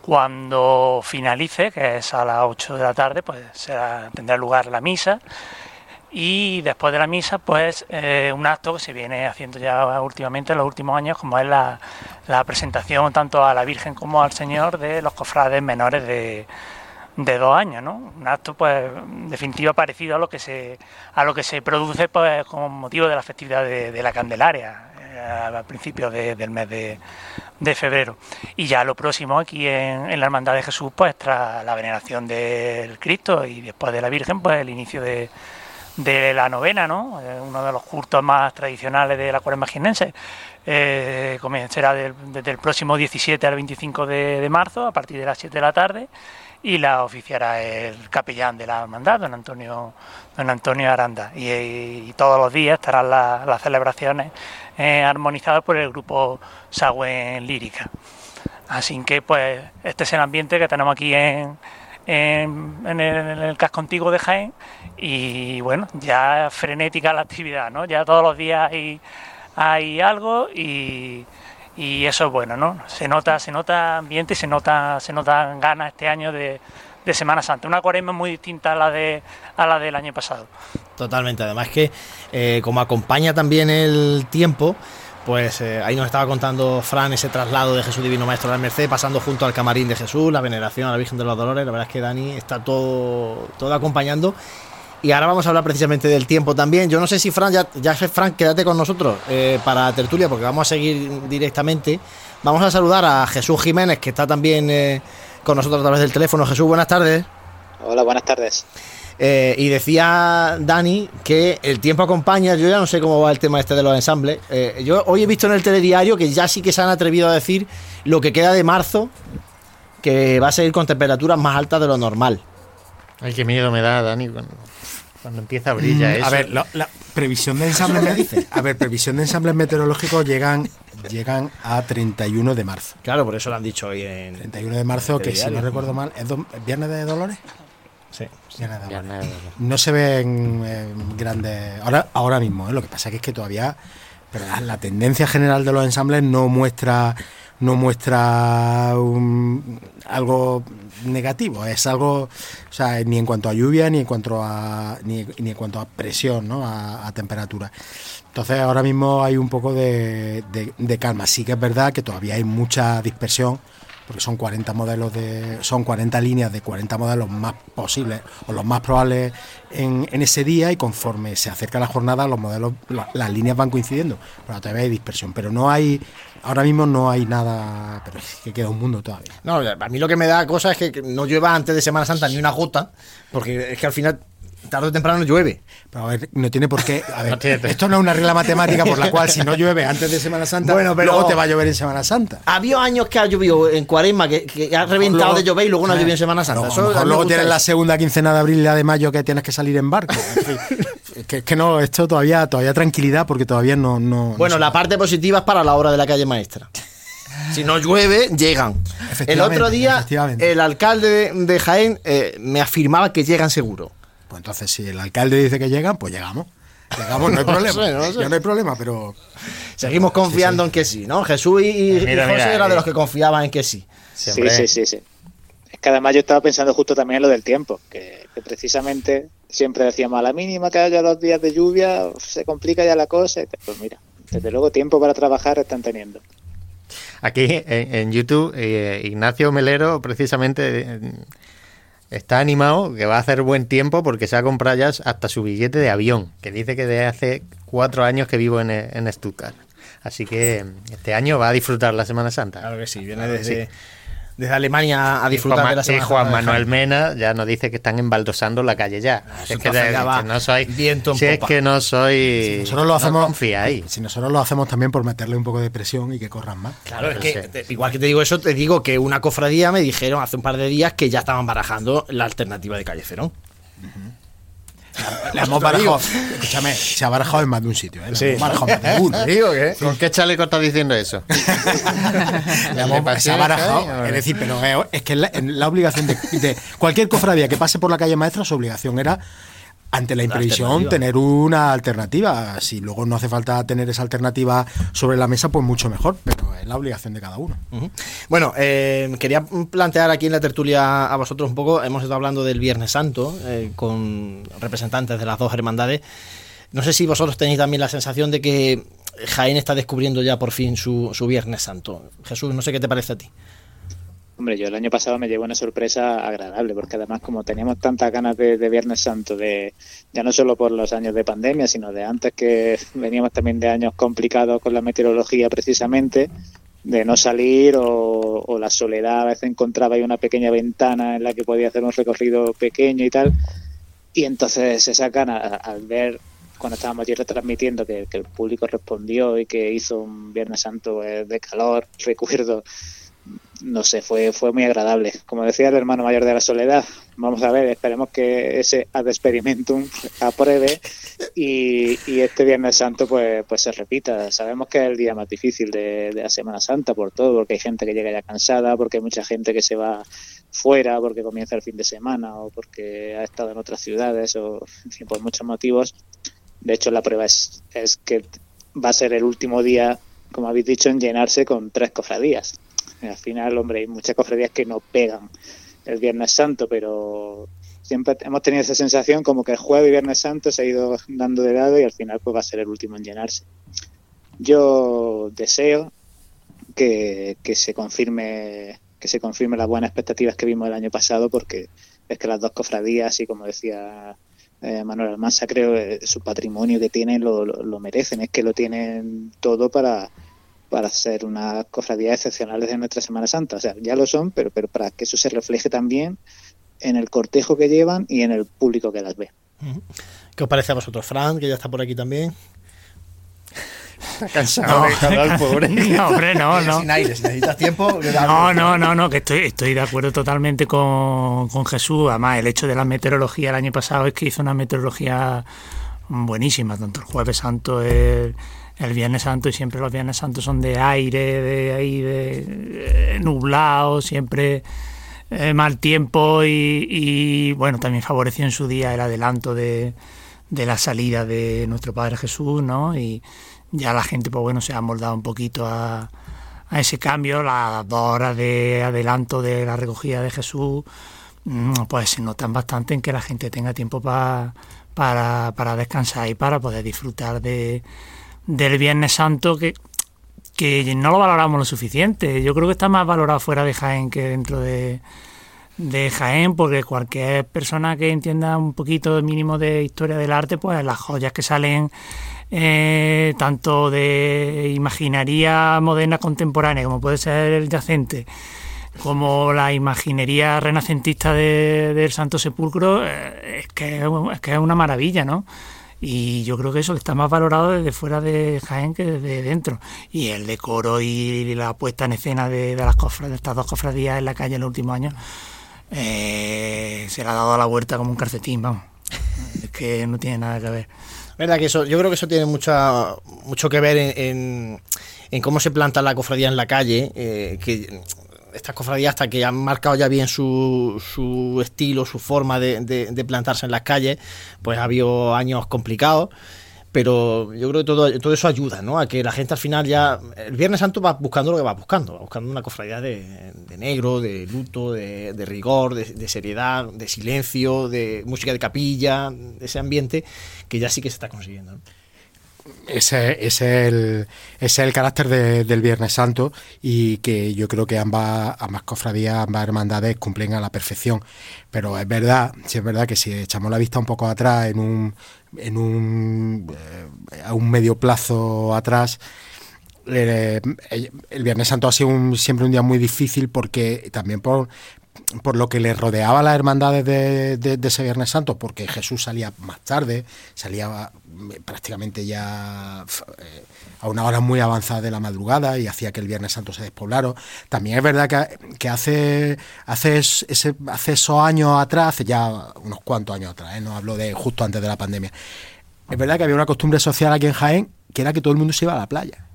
cuando finalice, que es a las 8 de la tarde, pues tendrá lugar la misa y después de la misa, pues eh, un acto que se viene haciendo ya últimamente en los últimos años, como es la, presentación tanto a la Virgen como al Señor de los cofrades menores de, dos años, ¿no? Un acto, pues, definitivo parecido a lo que se a lo que se produce, pues, con motivo de la festividad de, la Candelaria eh, a principios del mes de, febrero. Y ya lo próximo aquí en, en, la Hermandad de Jesús, pues tras la veneración del Cristo y después de la Virgen, pues el inicio de, de la novena, ¿no? Eh, uno de los cultos más tradicionales de la cuaresma ginense. Eh, comenzará desde el próximo 17 al 25 de, marzo, a partir de las 7 de la tarde, y la oficiará el capellán de la hermandad, don Antonio, don Antonio Aranda. Y, todos los días estarán las celebraciones eh, armonizadas por el grupo Sagüen Lírica. Así que, pues, este es el ambiente que tenemos aquí en, en, el, en, casco antiguo de Jaén y bueno, ya frenética la actividad, ¿no? Ya todos los días hay, hay algo y, y eso es bueno, ¿no? Se nota, se nota ambiente se nota, se notan ganas este año de, de Semana Santa. Una cuaresma muy distinta a la de a la del año pasado. Totalmente. Además que eh, como acompaña también el tiempo, pues eh, ahí nos estaba contando Fran ese traslado de Jesús Divino Maestro de la Merced, pasando junto al camarín de Jesús, la veneración a la Virgen de los Dolores. La verdad es que Dani está todo, todo acompañando. Y ahora vamos a hablar precisamente del tiempo también. Yo no sé si Fran, ya, ya Fran, quédate con nosotros eh, para tertulia, porque vamos a seguir directamente. Vamos a saludar a Jesús Jiménez, que está también eh, con nosotros a través del teléfono. Jesús, buenas tardes. Hola, buenas tardes. Eh, y decía Dani que el tiempo acompaña. Yo ya no sé cómo va el tema este de los ensambles. Eh, yo hoy he visto en el telediario que ya sí que se han atrevido a decir lo que queda de marzo, que va a seguir con temperaturas más altas de lo normal. Ay, qué miedo me da, Dani, cuando, empieza a brillar eso. A ver, la, previsión de ensambles me dice. A ver, previsión de ensambles meteorológicos llegan llegan a 31 de marzo. Claro, por eso lo han dicho hoy en 31 de marzo, que si no recuerdo mal, ¿es viernes de Dolores? Sí. No se ven eh, grandes. Ahora, ahora mismo, ¿eh? lo que pasa es que todavía. Pero la, tendencia general de los ensambles no muestra no muestra algo negativo, es algo, o sea, ni en cuanto a lluvia, ni en cuanto a, ni, en cuanto a presión, ¿no? a, temperatura. Entonces ahora mismo hay un poco de, de, calma. Sí que es verdad que todavía hay mucha dispersión porque son 40 modelos de son 40 líneas de 40 modelos más posibles o los más probables en, ese día y conforme se acerca la jornada los modelos las líneas van coincidiendo. Pero todavía hay dispersión. Pero no hay ahora mismo no hay nada pero es que queda un mundo todavía. No a mí lo que me da cosa es que no llueva antes de Semana Santa ni una gota porque es que al final tarde o temprano llueve. Pero a ver, no tiene por qué. A ver, esto no es una regla matemática por la cual si no llueve antes de Semana Santa, bueno, pero luego te va a llover en Semana Santa. Ha habido años que ha llovido en Cuaresma, que, ha reventado de llover y luego no ha llovido en Semana Santa. Luego, tienes la segunda quincena de abril y la de mayo que tienes que salir en barco. que, que no, esto todavía, todavía tranquilidad porque todavía no... no bueno, no la parte positiva es para la obra de la calle maestra. Si no llueve, llegan. El otro día, el alcalde de, de Jaén eh, me afirmaba que llegan seguro. Pues entonces, si el alcalde dice que llegan, pues llegamos. Llegamos, no hay problema. no, Ya no hay problema, pero. Seguimos confiando en que sí, ¿no? Jesús y, José eran de los que confiaban en que sí. Sí, sí, sí, sí. Es que además yo estaba pensando justo también en lo del tiempo, que, precisamente siempre decíamos a la mínima que haya dos días de lluvia, se complica ya la cosa. Pues mira, desde luego tiempo para trabajar están teniendo. Aquí en, YouTube, eh, Ignacio Melero precisamente está animado que va a hacer buen tiempo porque se ha comprado ya hasta su billete de avión, que dice que desde hace cuatro años que vivo en, en Stuttgart. Así que este año va a disfrutar la Semana Santa. Claro que sí, viene desde, desde Alemania a disfrutar de la Semana Juan Manuel Mena ya nos dice que están embaldosando la calle ya. Ah, es que, no soy viento si es que no soy si nosotros lo hacemos ahí. Si nosotros lo hacemos también por meterle un poco de presión y que corran más. Claro, es que igual que te digo eso, te digo que una cofradía me dijeron hace un par de días que ya estaban barajando la alternativa de Calle Cerón. La hemos barajado. Escúchame, se ha barajado en más de un sitio. ¿eh? Sí. Barajado más de uno. Digo, ¿qué? ¿Con qué chaleco estás diciendo eso? se ha barajado. Es decir, pero es que la, la obligación de, de, cualquier cofradía que pase por la calle maestra, su obligación era ante la imprevisión tener una alternativa. Si luego no hace falta tener esa alternativa sobre la mesa, pues mucho mejor, pero es la obligación de cada uno. Bueno, eh, quería plantear aquí en la tertulia a vosotros un poco, hemos estado hablando del Viernes Santo eh, con representantes de las dos hermandades. No sé si vosotros tenéis también la sensación de que Jaén está descubriendo ya por fin su, su Viernes Santo. Jesús, no sé qué te parece a ti. Hombre, yo el año pasado me llevo una sorpresa agradable, porque además como teníamos tantas ganas de, Viernes Santo, de ya no solo por los años de pandemia, sino de antes que veníamos también de años complicados con la meteorología precisamente, de no salir o, la soledad, a veces encontraba ahí una pequeña ventana en la que podía hacer un recorrido pequeño y tal, y entonces esa gana al ver cuando estábamos allí retransmitiendo que, que el público respondió y que hizo un Viernes Santo eh, de calor, recuerdo no sé, fue, fue muy agradable. Como decía el hermano mayor de la soledad, vamos a ver, esperemos que ese ad experimentum apruebe y, este Viernes Santo pues, pues se repita. Sabemos que es el día más difícil de, de, la Semana Santa por todo, porque hay gente que llega ya cansada, porque hay mucha gente que se va fuera, porque comienza el fin de semana o porque ha estado en otras ciudades o en fin, por muchos motivos. De hecho, la prueba es, es que va a ser el último día, como habéis dicho, en llenarse con tres cofradías al final, hombre, hay muchas cofradías que no pegan el Viernes Santo, pero siempre hemos tenido esa sensación como que el jueves y Viernes Santo se ha ido dando de lado y al final pues va a ser el último en llenarse. Yo deseo que, se confirme que se confirme las buenas expectativas que vimos el año pasado porque es que las dos cofradías y como decía eh, Manuel Almanza creo que su patrimonio que tienen lo, lo merecen es que lo tienen todo para para ser una cofradía excepcionales de nuestra Semana Santa. O sea, ya lo son, pero, pero para que eso se refleje también en el cortejo que llevan y en el público que las ve. ¿Qué os parece a vosotros, Fran, que ya está por aquí también? Está cansado no. pobre. No, hombre, no, no. Sin aire, si necesitas tiempo. No, no, no, no, que estoy, estoy de acuerdo totalmente con, con Jesús. Además, el hecho de la meteorología el año pasado es que hizo una meteorología buenísima, tanto el Jueves Santo, el el Viernes Santo y siempre los Viernes Santos son de aire, de ahí, de, nublado, siempre eh, mal tiempo y, bueno, también favoreció en su día el adelanto de, de, la salida de nuestro Padre Jesús, ¿no? Y ya la gente, pues bueno, se ha moldado un poquito a, a ese cambio, las dos horas de adelanto de la recogida de Jesús, mm, pues se notan bastante en que la gente tenga tiempo para, para descansar y para poder disfrutar de del Viernes Santo que, que no lo valoramos lo suficiente. Yo creo que está más valorado fuera de Jaén que dentro de, de Jaén, porque cualquier persona que entienda un poquito mínimo de historia del arte, pues las joyas que salen eh, tanto de imaginería moderna contemporánea, como puede ser el yacente, como la imaginería renacentista de, del Santo Sepulcro, eh, que, es que es una maravilla, ¿no? Y yo creo que eso está más valorado desde fuera de Jaén que desde dentro. Y el decoro y la puesta en escena de, las cofras, de estas dos cofradías en la calle en los últimos años, eh, se le ha dado a la vuelta como un calcetín, vamos. Es que no tiene nada que ver. Verdad que eso, yo creo que eso tiene mucha, mucho que ver en, en, cómo se planta la cofradía en la calle, eh, que estas cofradías hasta que han marcado ya bien su, su estilo, su forma de, de, plantarse en las calles, pues ha habido años complicados pero yo creo que todo, todo eso ayuda, ¿no? A que la gente al final ya, el Viernes Santo va buscando lo que va buscando, va buscando una cofradía de, negro, de luto, de, rigor, de, seriedad, de silencio, de música de capilla, de ese ambiente que ya sí que se está consiguiendo. Ese, es el, es el carácter del Viernes Santo y que yo creo que ambas, ambas cofradías, ambas hermandades cumplen a la perfección. Pero es verdad, sí es verdad que si echamos la vista un poco atrás en un, en un, eh, a un medio plazo atrás, eh, el, Viernes Santo ha sido siempre un día muy difícil porque también por, por lo que le rodeaba a las hermandades de, ese Viernes Santo, porque Jesús salía más tarde, salía eh, prácticamente ya eh, a una hora muy avanzada de la madrugada y hacía que el Viernes Santo se despoblara. También es verdad que, hace, hace, ese, hace esos años atrás, hace ya unos cuantos años atrás, ¿eh? no hablo de justo antes de la pandemia, es verdad que había una costumbre social aquí en Jaén que era que todo el mundo se iba a la playa.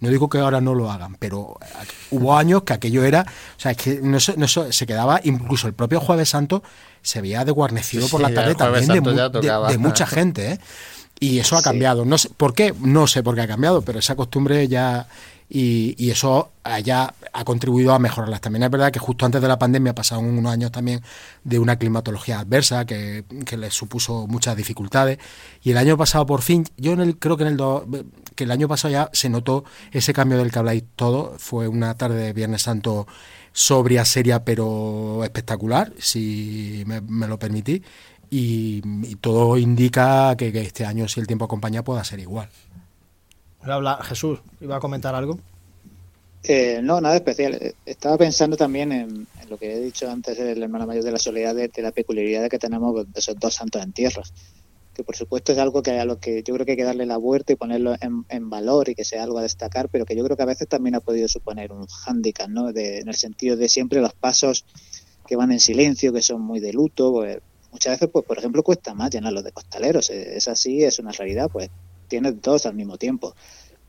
No digo que ahora no lo hagan, pero hubo años que aquello era, o sea, es que no, se quedaba, incluso el propio Jueves Santo se veía desguarnecido por la tarde también de, mucha gente, ¿eh? Y eso ha cambiado. No sé, ¿Por qué? No sé por qué ha cambiado, pero esa costumbre ya y, eso ya ha contribuido a mejorarlas. También es verdad que justo antes de la pandemia pasaron unos años también de una climatología adversa que, que les supuso muchas dificultades y el año pasado por fin, yo en el, creo que en el que el año pasado ya se notó ese cambio del que habláis todo, fue una tarde de Viernes Santo sobria, seria, pero espectacular, si me, lo permití, y, todo indica que, que este año, si el tiempo acompaña, pueda ser igual. Habla Jesús, ¿iba a comentar algo? Eh, no, nada especial. Eh, estaba pensando también en, lo que he dicho antes el hermano mayor de la soledad, de, la peculiaridad que tenemos de esos dos santos en tierra. Que por supuesto es algo que a lo que yo creo que hay que darle la vuelta y ponerlo en, valor y que sea algo a destacar, pero que yo creo que a veces también ha podido suponer un hándicap, ¿no? De, en el sentido de siempre los pasos que van en silencio, que son muy de luto, pues, muchas veces, pues por ejemplo, cuesta más llenarlos de costaleros. Es así, es una realidad, pues tienes dos al mismo tiempo.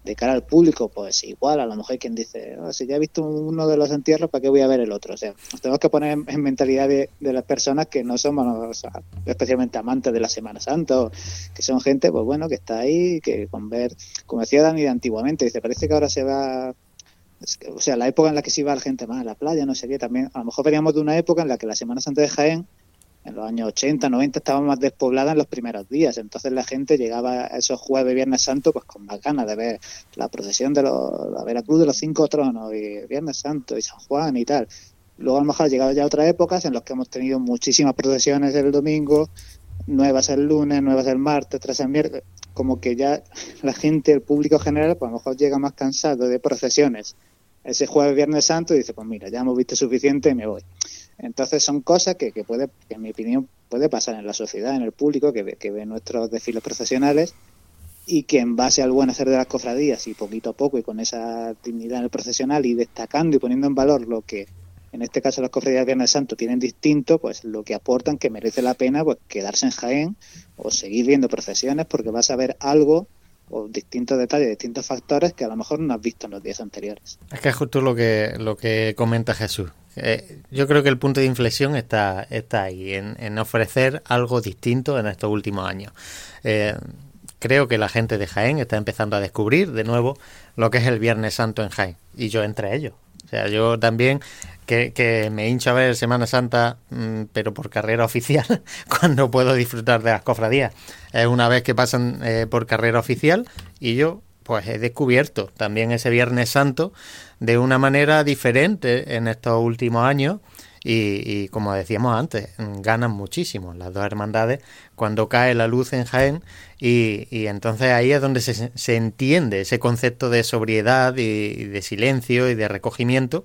De cara al público, pues igual, a lo mejor hay quien dice, oh, si ya he visto uno de los entierros, ¿para qué voy a ver el otro? O sea, nos tenemos que poner en mentalidad de, las personas que no somos especialmente amantes de la Semana Santa, que son gente, pues bueno, que está ahí, que con ver, como decía Dani de antiguamente, dice, parece que ahora se va o sea, la época en la que se iba la gente más a la playa, no sé qué, también, a lo mejor veníamos de una época en la que la Semana Santa de Jaén en los años 80, 90 estaba más despoblada en los primeros días, entonces la gente llegaba a esos jueves, Viernes Santo, pues con más ganas de ver la procesión de los, la Veracruz de los Cinco Tronos y Viernes Santo y San Juan y tal. Luego a lo mejor ha llegado ya otras épocas en las que hemos tenido muchísimas procesiones el domingo, nuevas el lunes, nuevas el martes, tras el miércoles, como que ya la gente, el público general, pues a lo mejor llega más cansado de procesiones ese jueves, Viernes Santo y dice, pues mira, ya hemos visto suficiente y me voy. Entonces son cosas que, que puede, en mi opinión, puede pasar en la sociedad, en el público, que ve, que ve nuestros desfiles profesionales y que en base al buen hacer de las cofradías y poquito a poco y con esa dignidad en el profesional y destacando y poniendo en valor lo que en este caso las cofradías de Viernes Santo tienen distinto, pues lo que aportan que merece la pena pues quedarse en Jaén o seguir viendo procesiones porque vas a ver algo o distintos detalles, distintos factores que a lo mejor no has visto en los días anteriores. Es que es justo lo que, lo que comenta Jesús. Eh, yo creo que el punto de inflexión está, está ahí, en, ofrecer algo distinto en estos últimos años. Eh, creo que la gente de Jaén está empezando a descubrir de nuevo lo que es el Viernes Santo en Jaén, y yo entre ellos. O sea, yo también que, me hincho a ver Semana Santa, mm, pero por carrera oficial, cuando puedo disfrutar de las cofradías. Es una vez que pasan eh, por carrera oficial y yo pues he descubierto también ese Viernes Santo de una manera diferente en estos últimos años y, como decíamos antes, ganan muchísimo las dos hermandades cuando cae la luz en Jaén y, entonces ahí es donde se, se, entiende ese concepto de sobriedad y, de silencio y de recogimiento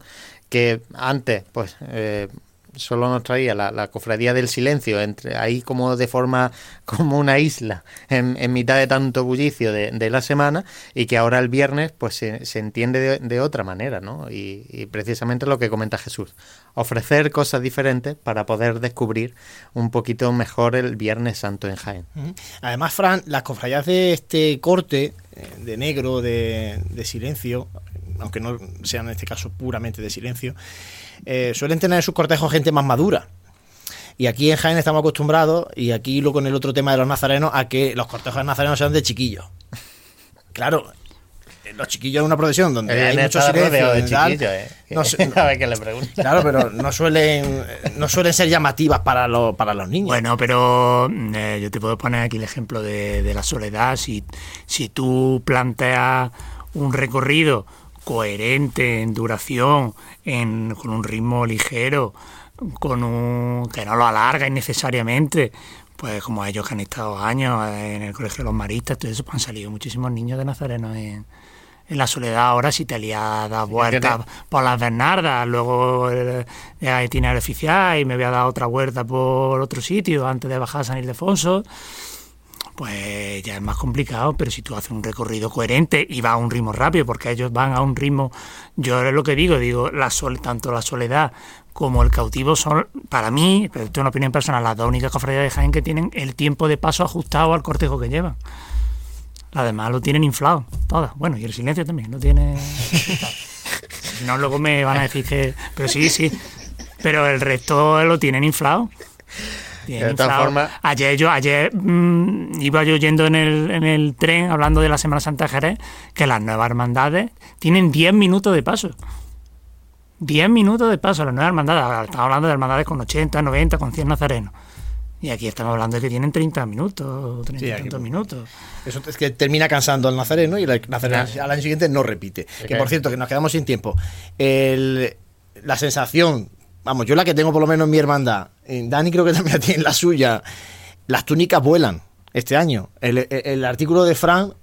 que antes pues eh, solo nos traía la, cofradía del silencio, entre ahí como de forma, como una isla, en, mitad de tanto bullicio de, la semana, y que ahora el viernes pues se, entiende de, otra manera, ¿no? Y, precisamente lo que comenta Jesús, ofrecer cosas diferentes para poder descubrir un poquito mejor el Viernes Santo en Jaén. Además, Fran, las cofradías de este corte, eh, de negro, de, de silencio, aunque no sean en este caso puramente de silencio, eh, suelen tener en sus cortejos gente más madura. Y aquí en Jaén estamos acostumbrados, y aquí lo con el otro tema de los nazarenos, a que los cortejos de nazarenos sean de chiquillos. Claro, los chiquillos en una procesión donde hay mucho silencio de chiquillos, eh. no, a ver qué le pregunto. Claro, pero no suelen no suelen ser llamativas para los para los niños. Bueno, pero eh, yo te puedo poner aquí el ejemplo de, de la soledad. Si, si tú planteas un recorrido coherente en duración, en, con un ritmo ligero, con un que no lo alarga innecesariamente, pues como ellos que han estado años en el Colegio de los Maristas, todo eso, pues han salido muchísimos niños de Nazareno en, en la soledad. Ahora si te lias a vueltas por las Bernardas, luego el itinerario oficial y me voy a dar otra vuelta por otro sitio antes de bajar a San Ildefonso pues ya es más complicado, pero si tú haces un recorrido coherente y va a un ritmo rápido, porque ellos van a un ritmo, yo es lo que digo, digo, la sol, tanto la soledad como el cautivo son, para mí, pero esto es una opinión personal, las dos únicas cofradías de Jaén que tienen el tiempo de paso ajustado al cortejo que llevan. Además lo tienen inflado, todas. Bueno, y el silencio también, lo tiene... no, luego me van a decir que... Pero sí, sí. Pero el resto lo tienen inflado de todas formas... Ayer yo, ayer mm, iba yo yendo en el, en el tren hablando de la Semana Santa de Jerez, que las nuevas hermandades tienen 10 minutos de paso. 10 minutos de paso las nuevas hermandades. Estamos hablando de hermandades con 80, 90, con 100 nazarenos. Y aquí estamos hablando de que tienen 30 minutos, 30 minutos. Eso es que termina cansando al nazareno y el nazareno al año siguiente no repite. Que por cierto, que nos quedamos sin tiempo. El, la sensación vamos, yo la que tengo por lo menos en mi hermandad, Dani creo que también tiene la suya, las túnicas vuelan este año. El, artículo de Fran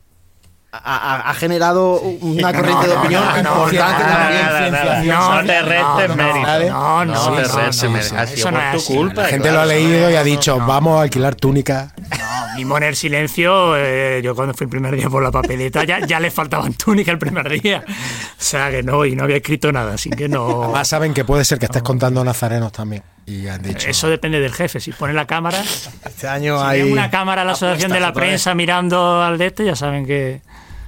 ha, generado una corriente de opinión importante también. No te restes mérito. No, no, te restes mérito. Ha sido por tu culpa. La gente lo ha leído y ha dicho, vamos a alquilar túnicas. No, mismo en el silencio, eh, yo cuando fui el primer día por la papeleta, ya, ya le faltaban túnicas el primer día. O sea que no, y no había escrito nada, así que no. Además saben que puede ser que estés contando nazarenos también. Y han dicho. Eso depende del jefe. Si pone la cámara. Este año hay. una cámara a la Asociación de la Prensa mirando al de este, ya saben que.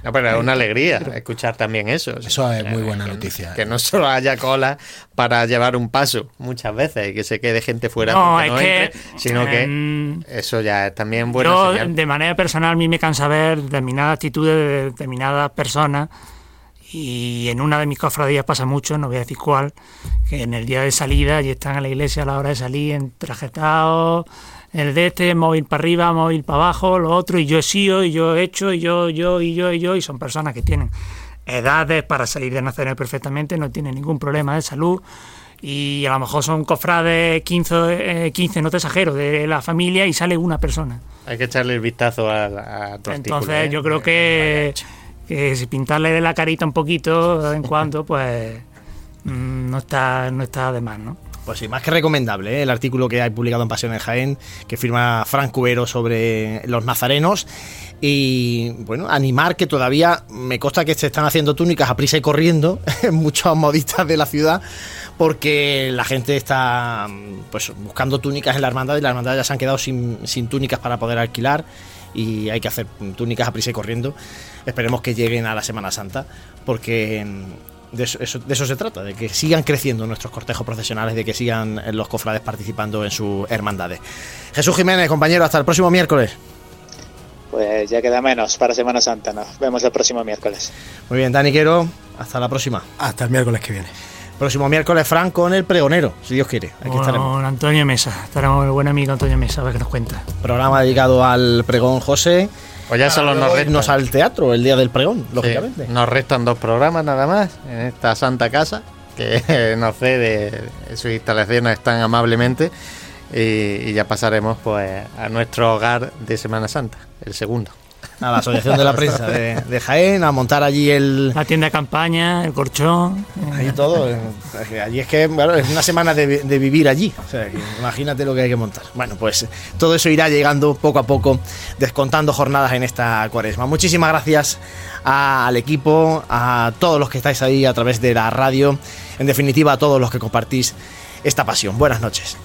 No, pero es una alegría escuchar también eso. Eso es muy buena noticia. Que no solo haya cola para llevar un paso muchas veces y que se quede gente fuera no, es que, sino que em, eso ya es también bueno. de manera personal, a mí me cansa ver determinadas actitudes de determinadas personas y en una de mis cofradías pasa mucho, no voy a decir cuál, que en el día de salida y están en la iglesia a la hora de salir entrajetados el de este, móvil para arriba, móvil para abajo, lo otro, y yo he sido, y yo he hecho, y yo, yo, y yo, y yo, y son personas que tienen edades para salir de nacer perfectamente, no tienen ningún problema de salud, y a lo mejor son cofrades 15, 15 no te exagero, de la familia, y sale una persona. Hay que echarle el vistazo a, a tu Entonces ¿eh? yo creo que, que, si pintarle de la carita un poquito de vez en cuando, pues mm, no está, no está de más, ¿no? Pues sí, más que recomendable ¿eh? el artículo que hay publicado en Pasión en Jaén, que firma Frank Cubero sobre los nazarenos. Y bueno, animar que todavía me consta que se están haciendo túnicas a prisa y corriendo en muchos modistas de la ciudad, porque la gente está pues buscando túnicas en la hermandad y la hermandad ya se han quedado sin, sin túnicas para poder alquilar y hay que hacer túnicas a prisa y corriendo. Esperemos que lleguen a la Semana Santa, porque de eso, se trata, de que sigan creciendo nuestros cortejos profesionales, de que sigan los cofrades participando en sus hermandades. Jesús Jiménez, compañero, hasta el próximo miércoles. Pues ya queda menos para Semana Santa, nos vemos el próximo miércoles. Muy bien, Dani Quero, hasta la próxima. Hasta el miércoles que viene. Próximo miércoles, Fran, con el pregonero, si Dios quiere. Aquí estaremos. Con Antonio Mesa, estaremos el buen amigo Antonio Mesa, a ver qué nos cuenta. Programa dedicado al pregón José. Pues ya solo nos restan. al teatro el día del pregón, lógicamente. nos restan dos programas nada más en esta santa casa que nos cede sus instalaciones tan amablemente. Y, y ya pasaremos pues a nuestro hogar de Semana Santa, el segundo. A la Asociación de la Prensa de, Jaén, a montar allí el... La tienda de campaña, el colchón. Ahí todo. Eh, allí es que es una semana de, vivir allí. O sea, imagínate lo que hay que montar. Bueno, pues todo eso irá llegando poco a poco, descontando jornadas en esta cuaresma. Muchísimas gracias al equipo, a todos los que estáis ahí a través de la radio, en definitiva a todos los que compartís esta pasión. Buenas noches.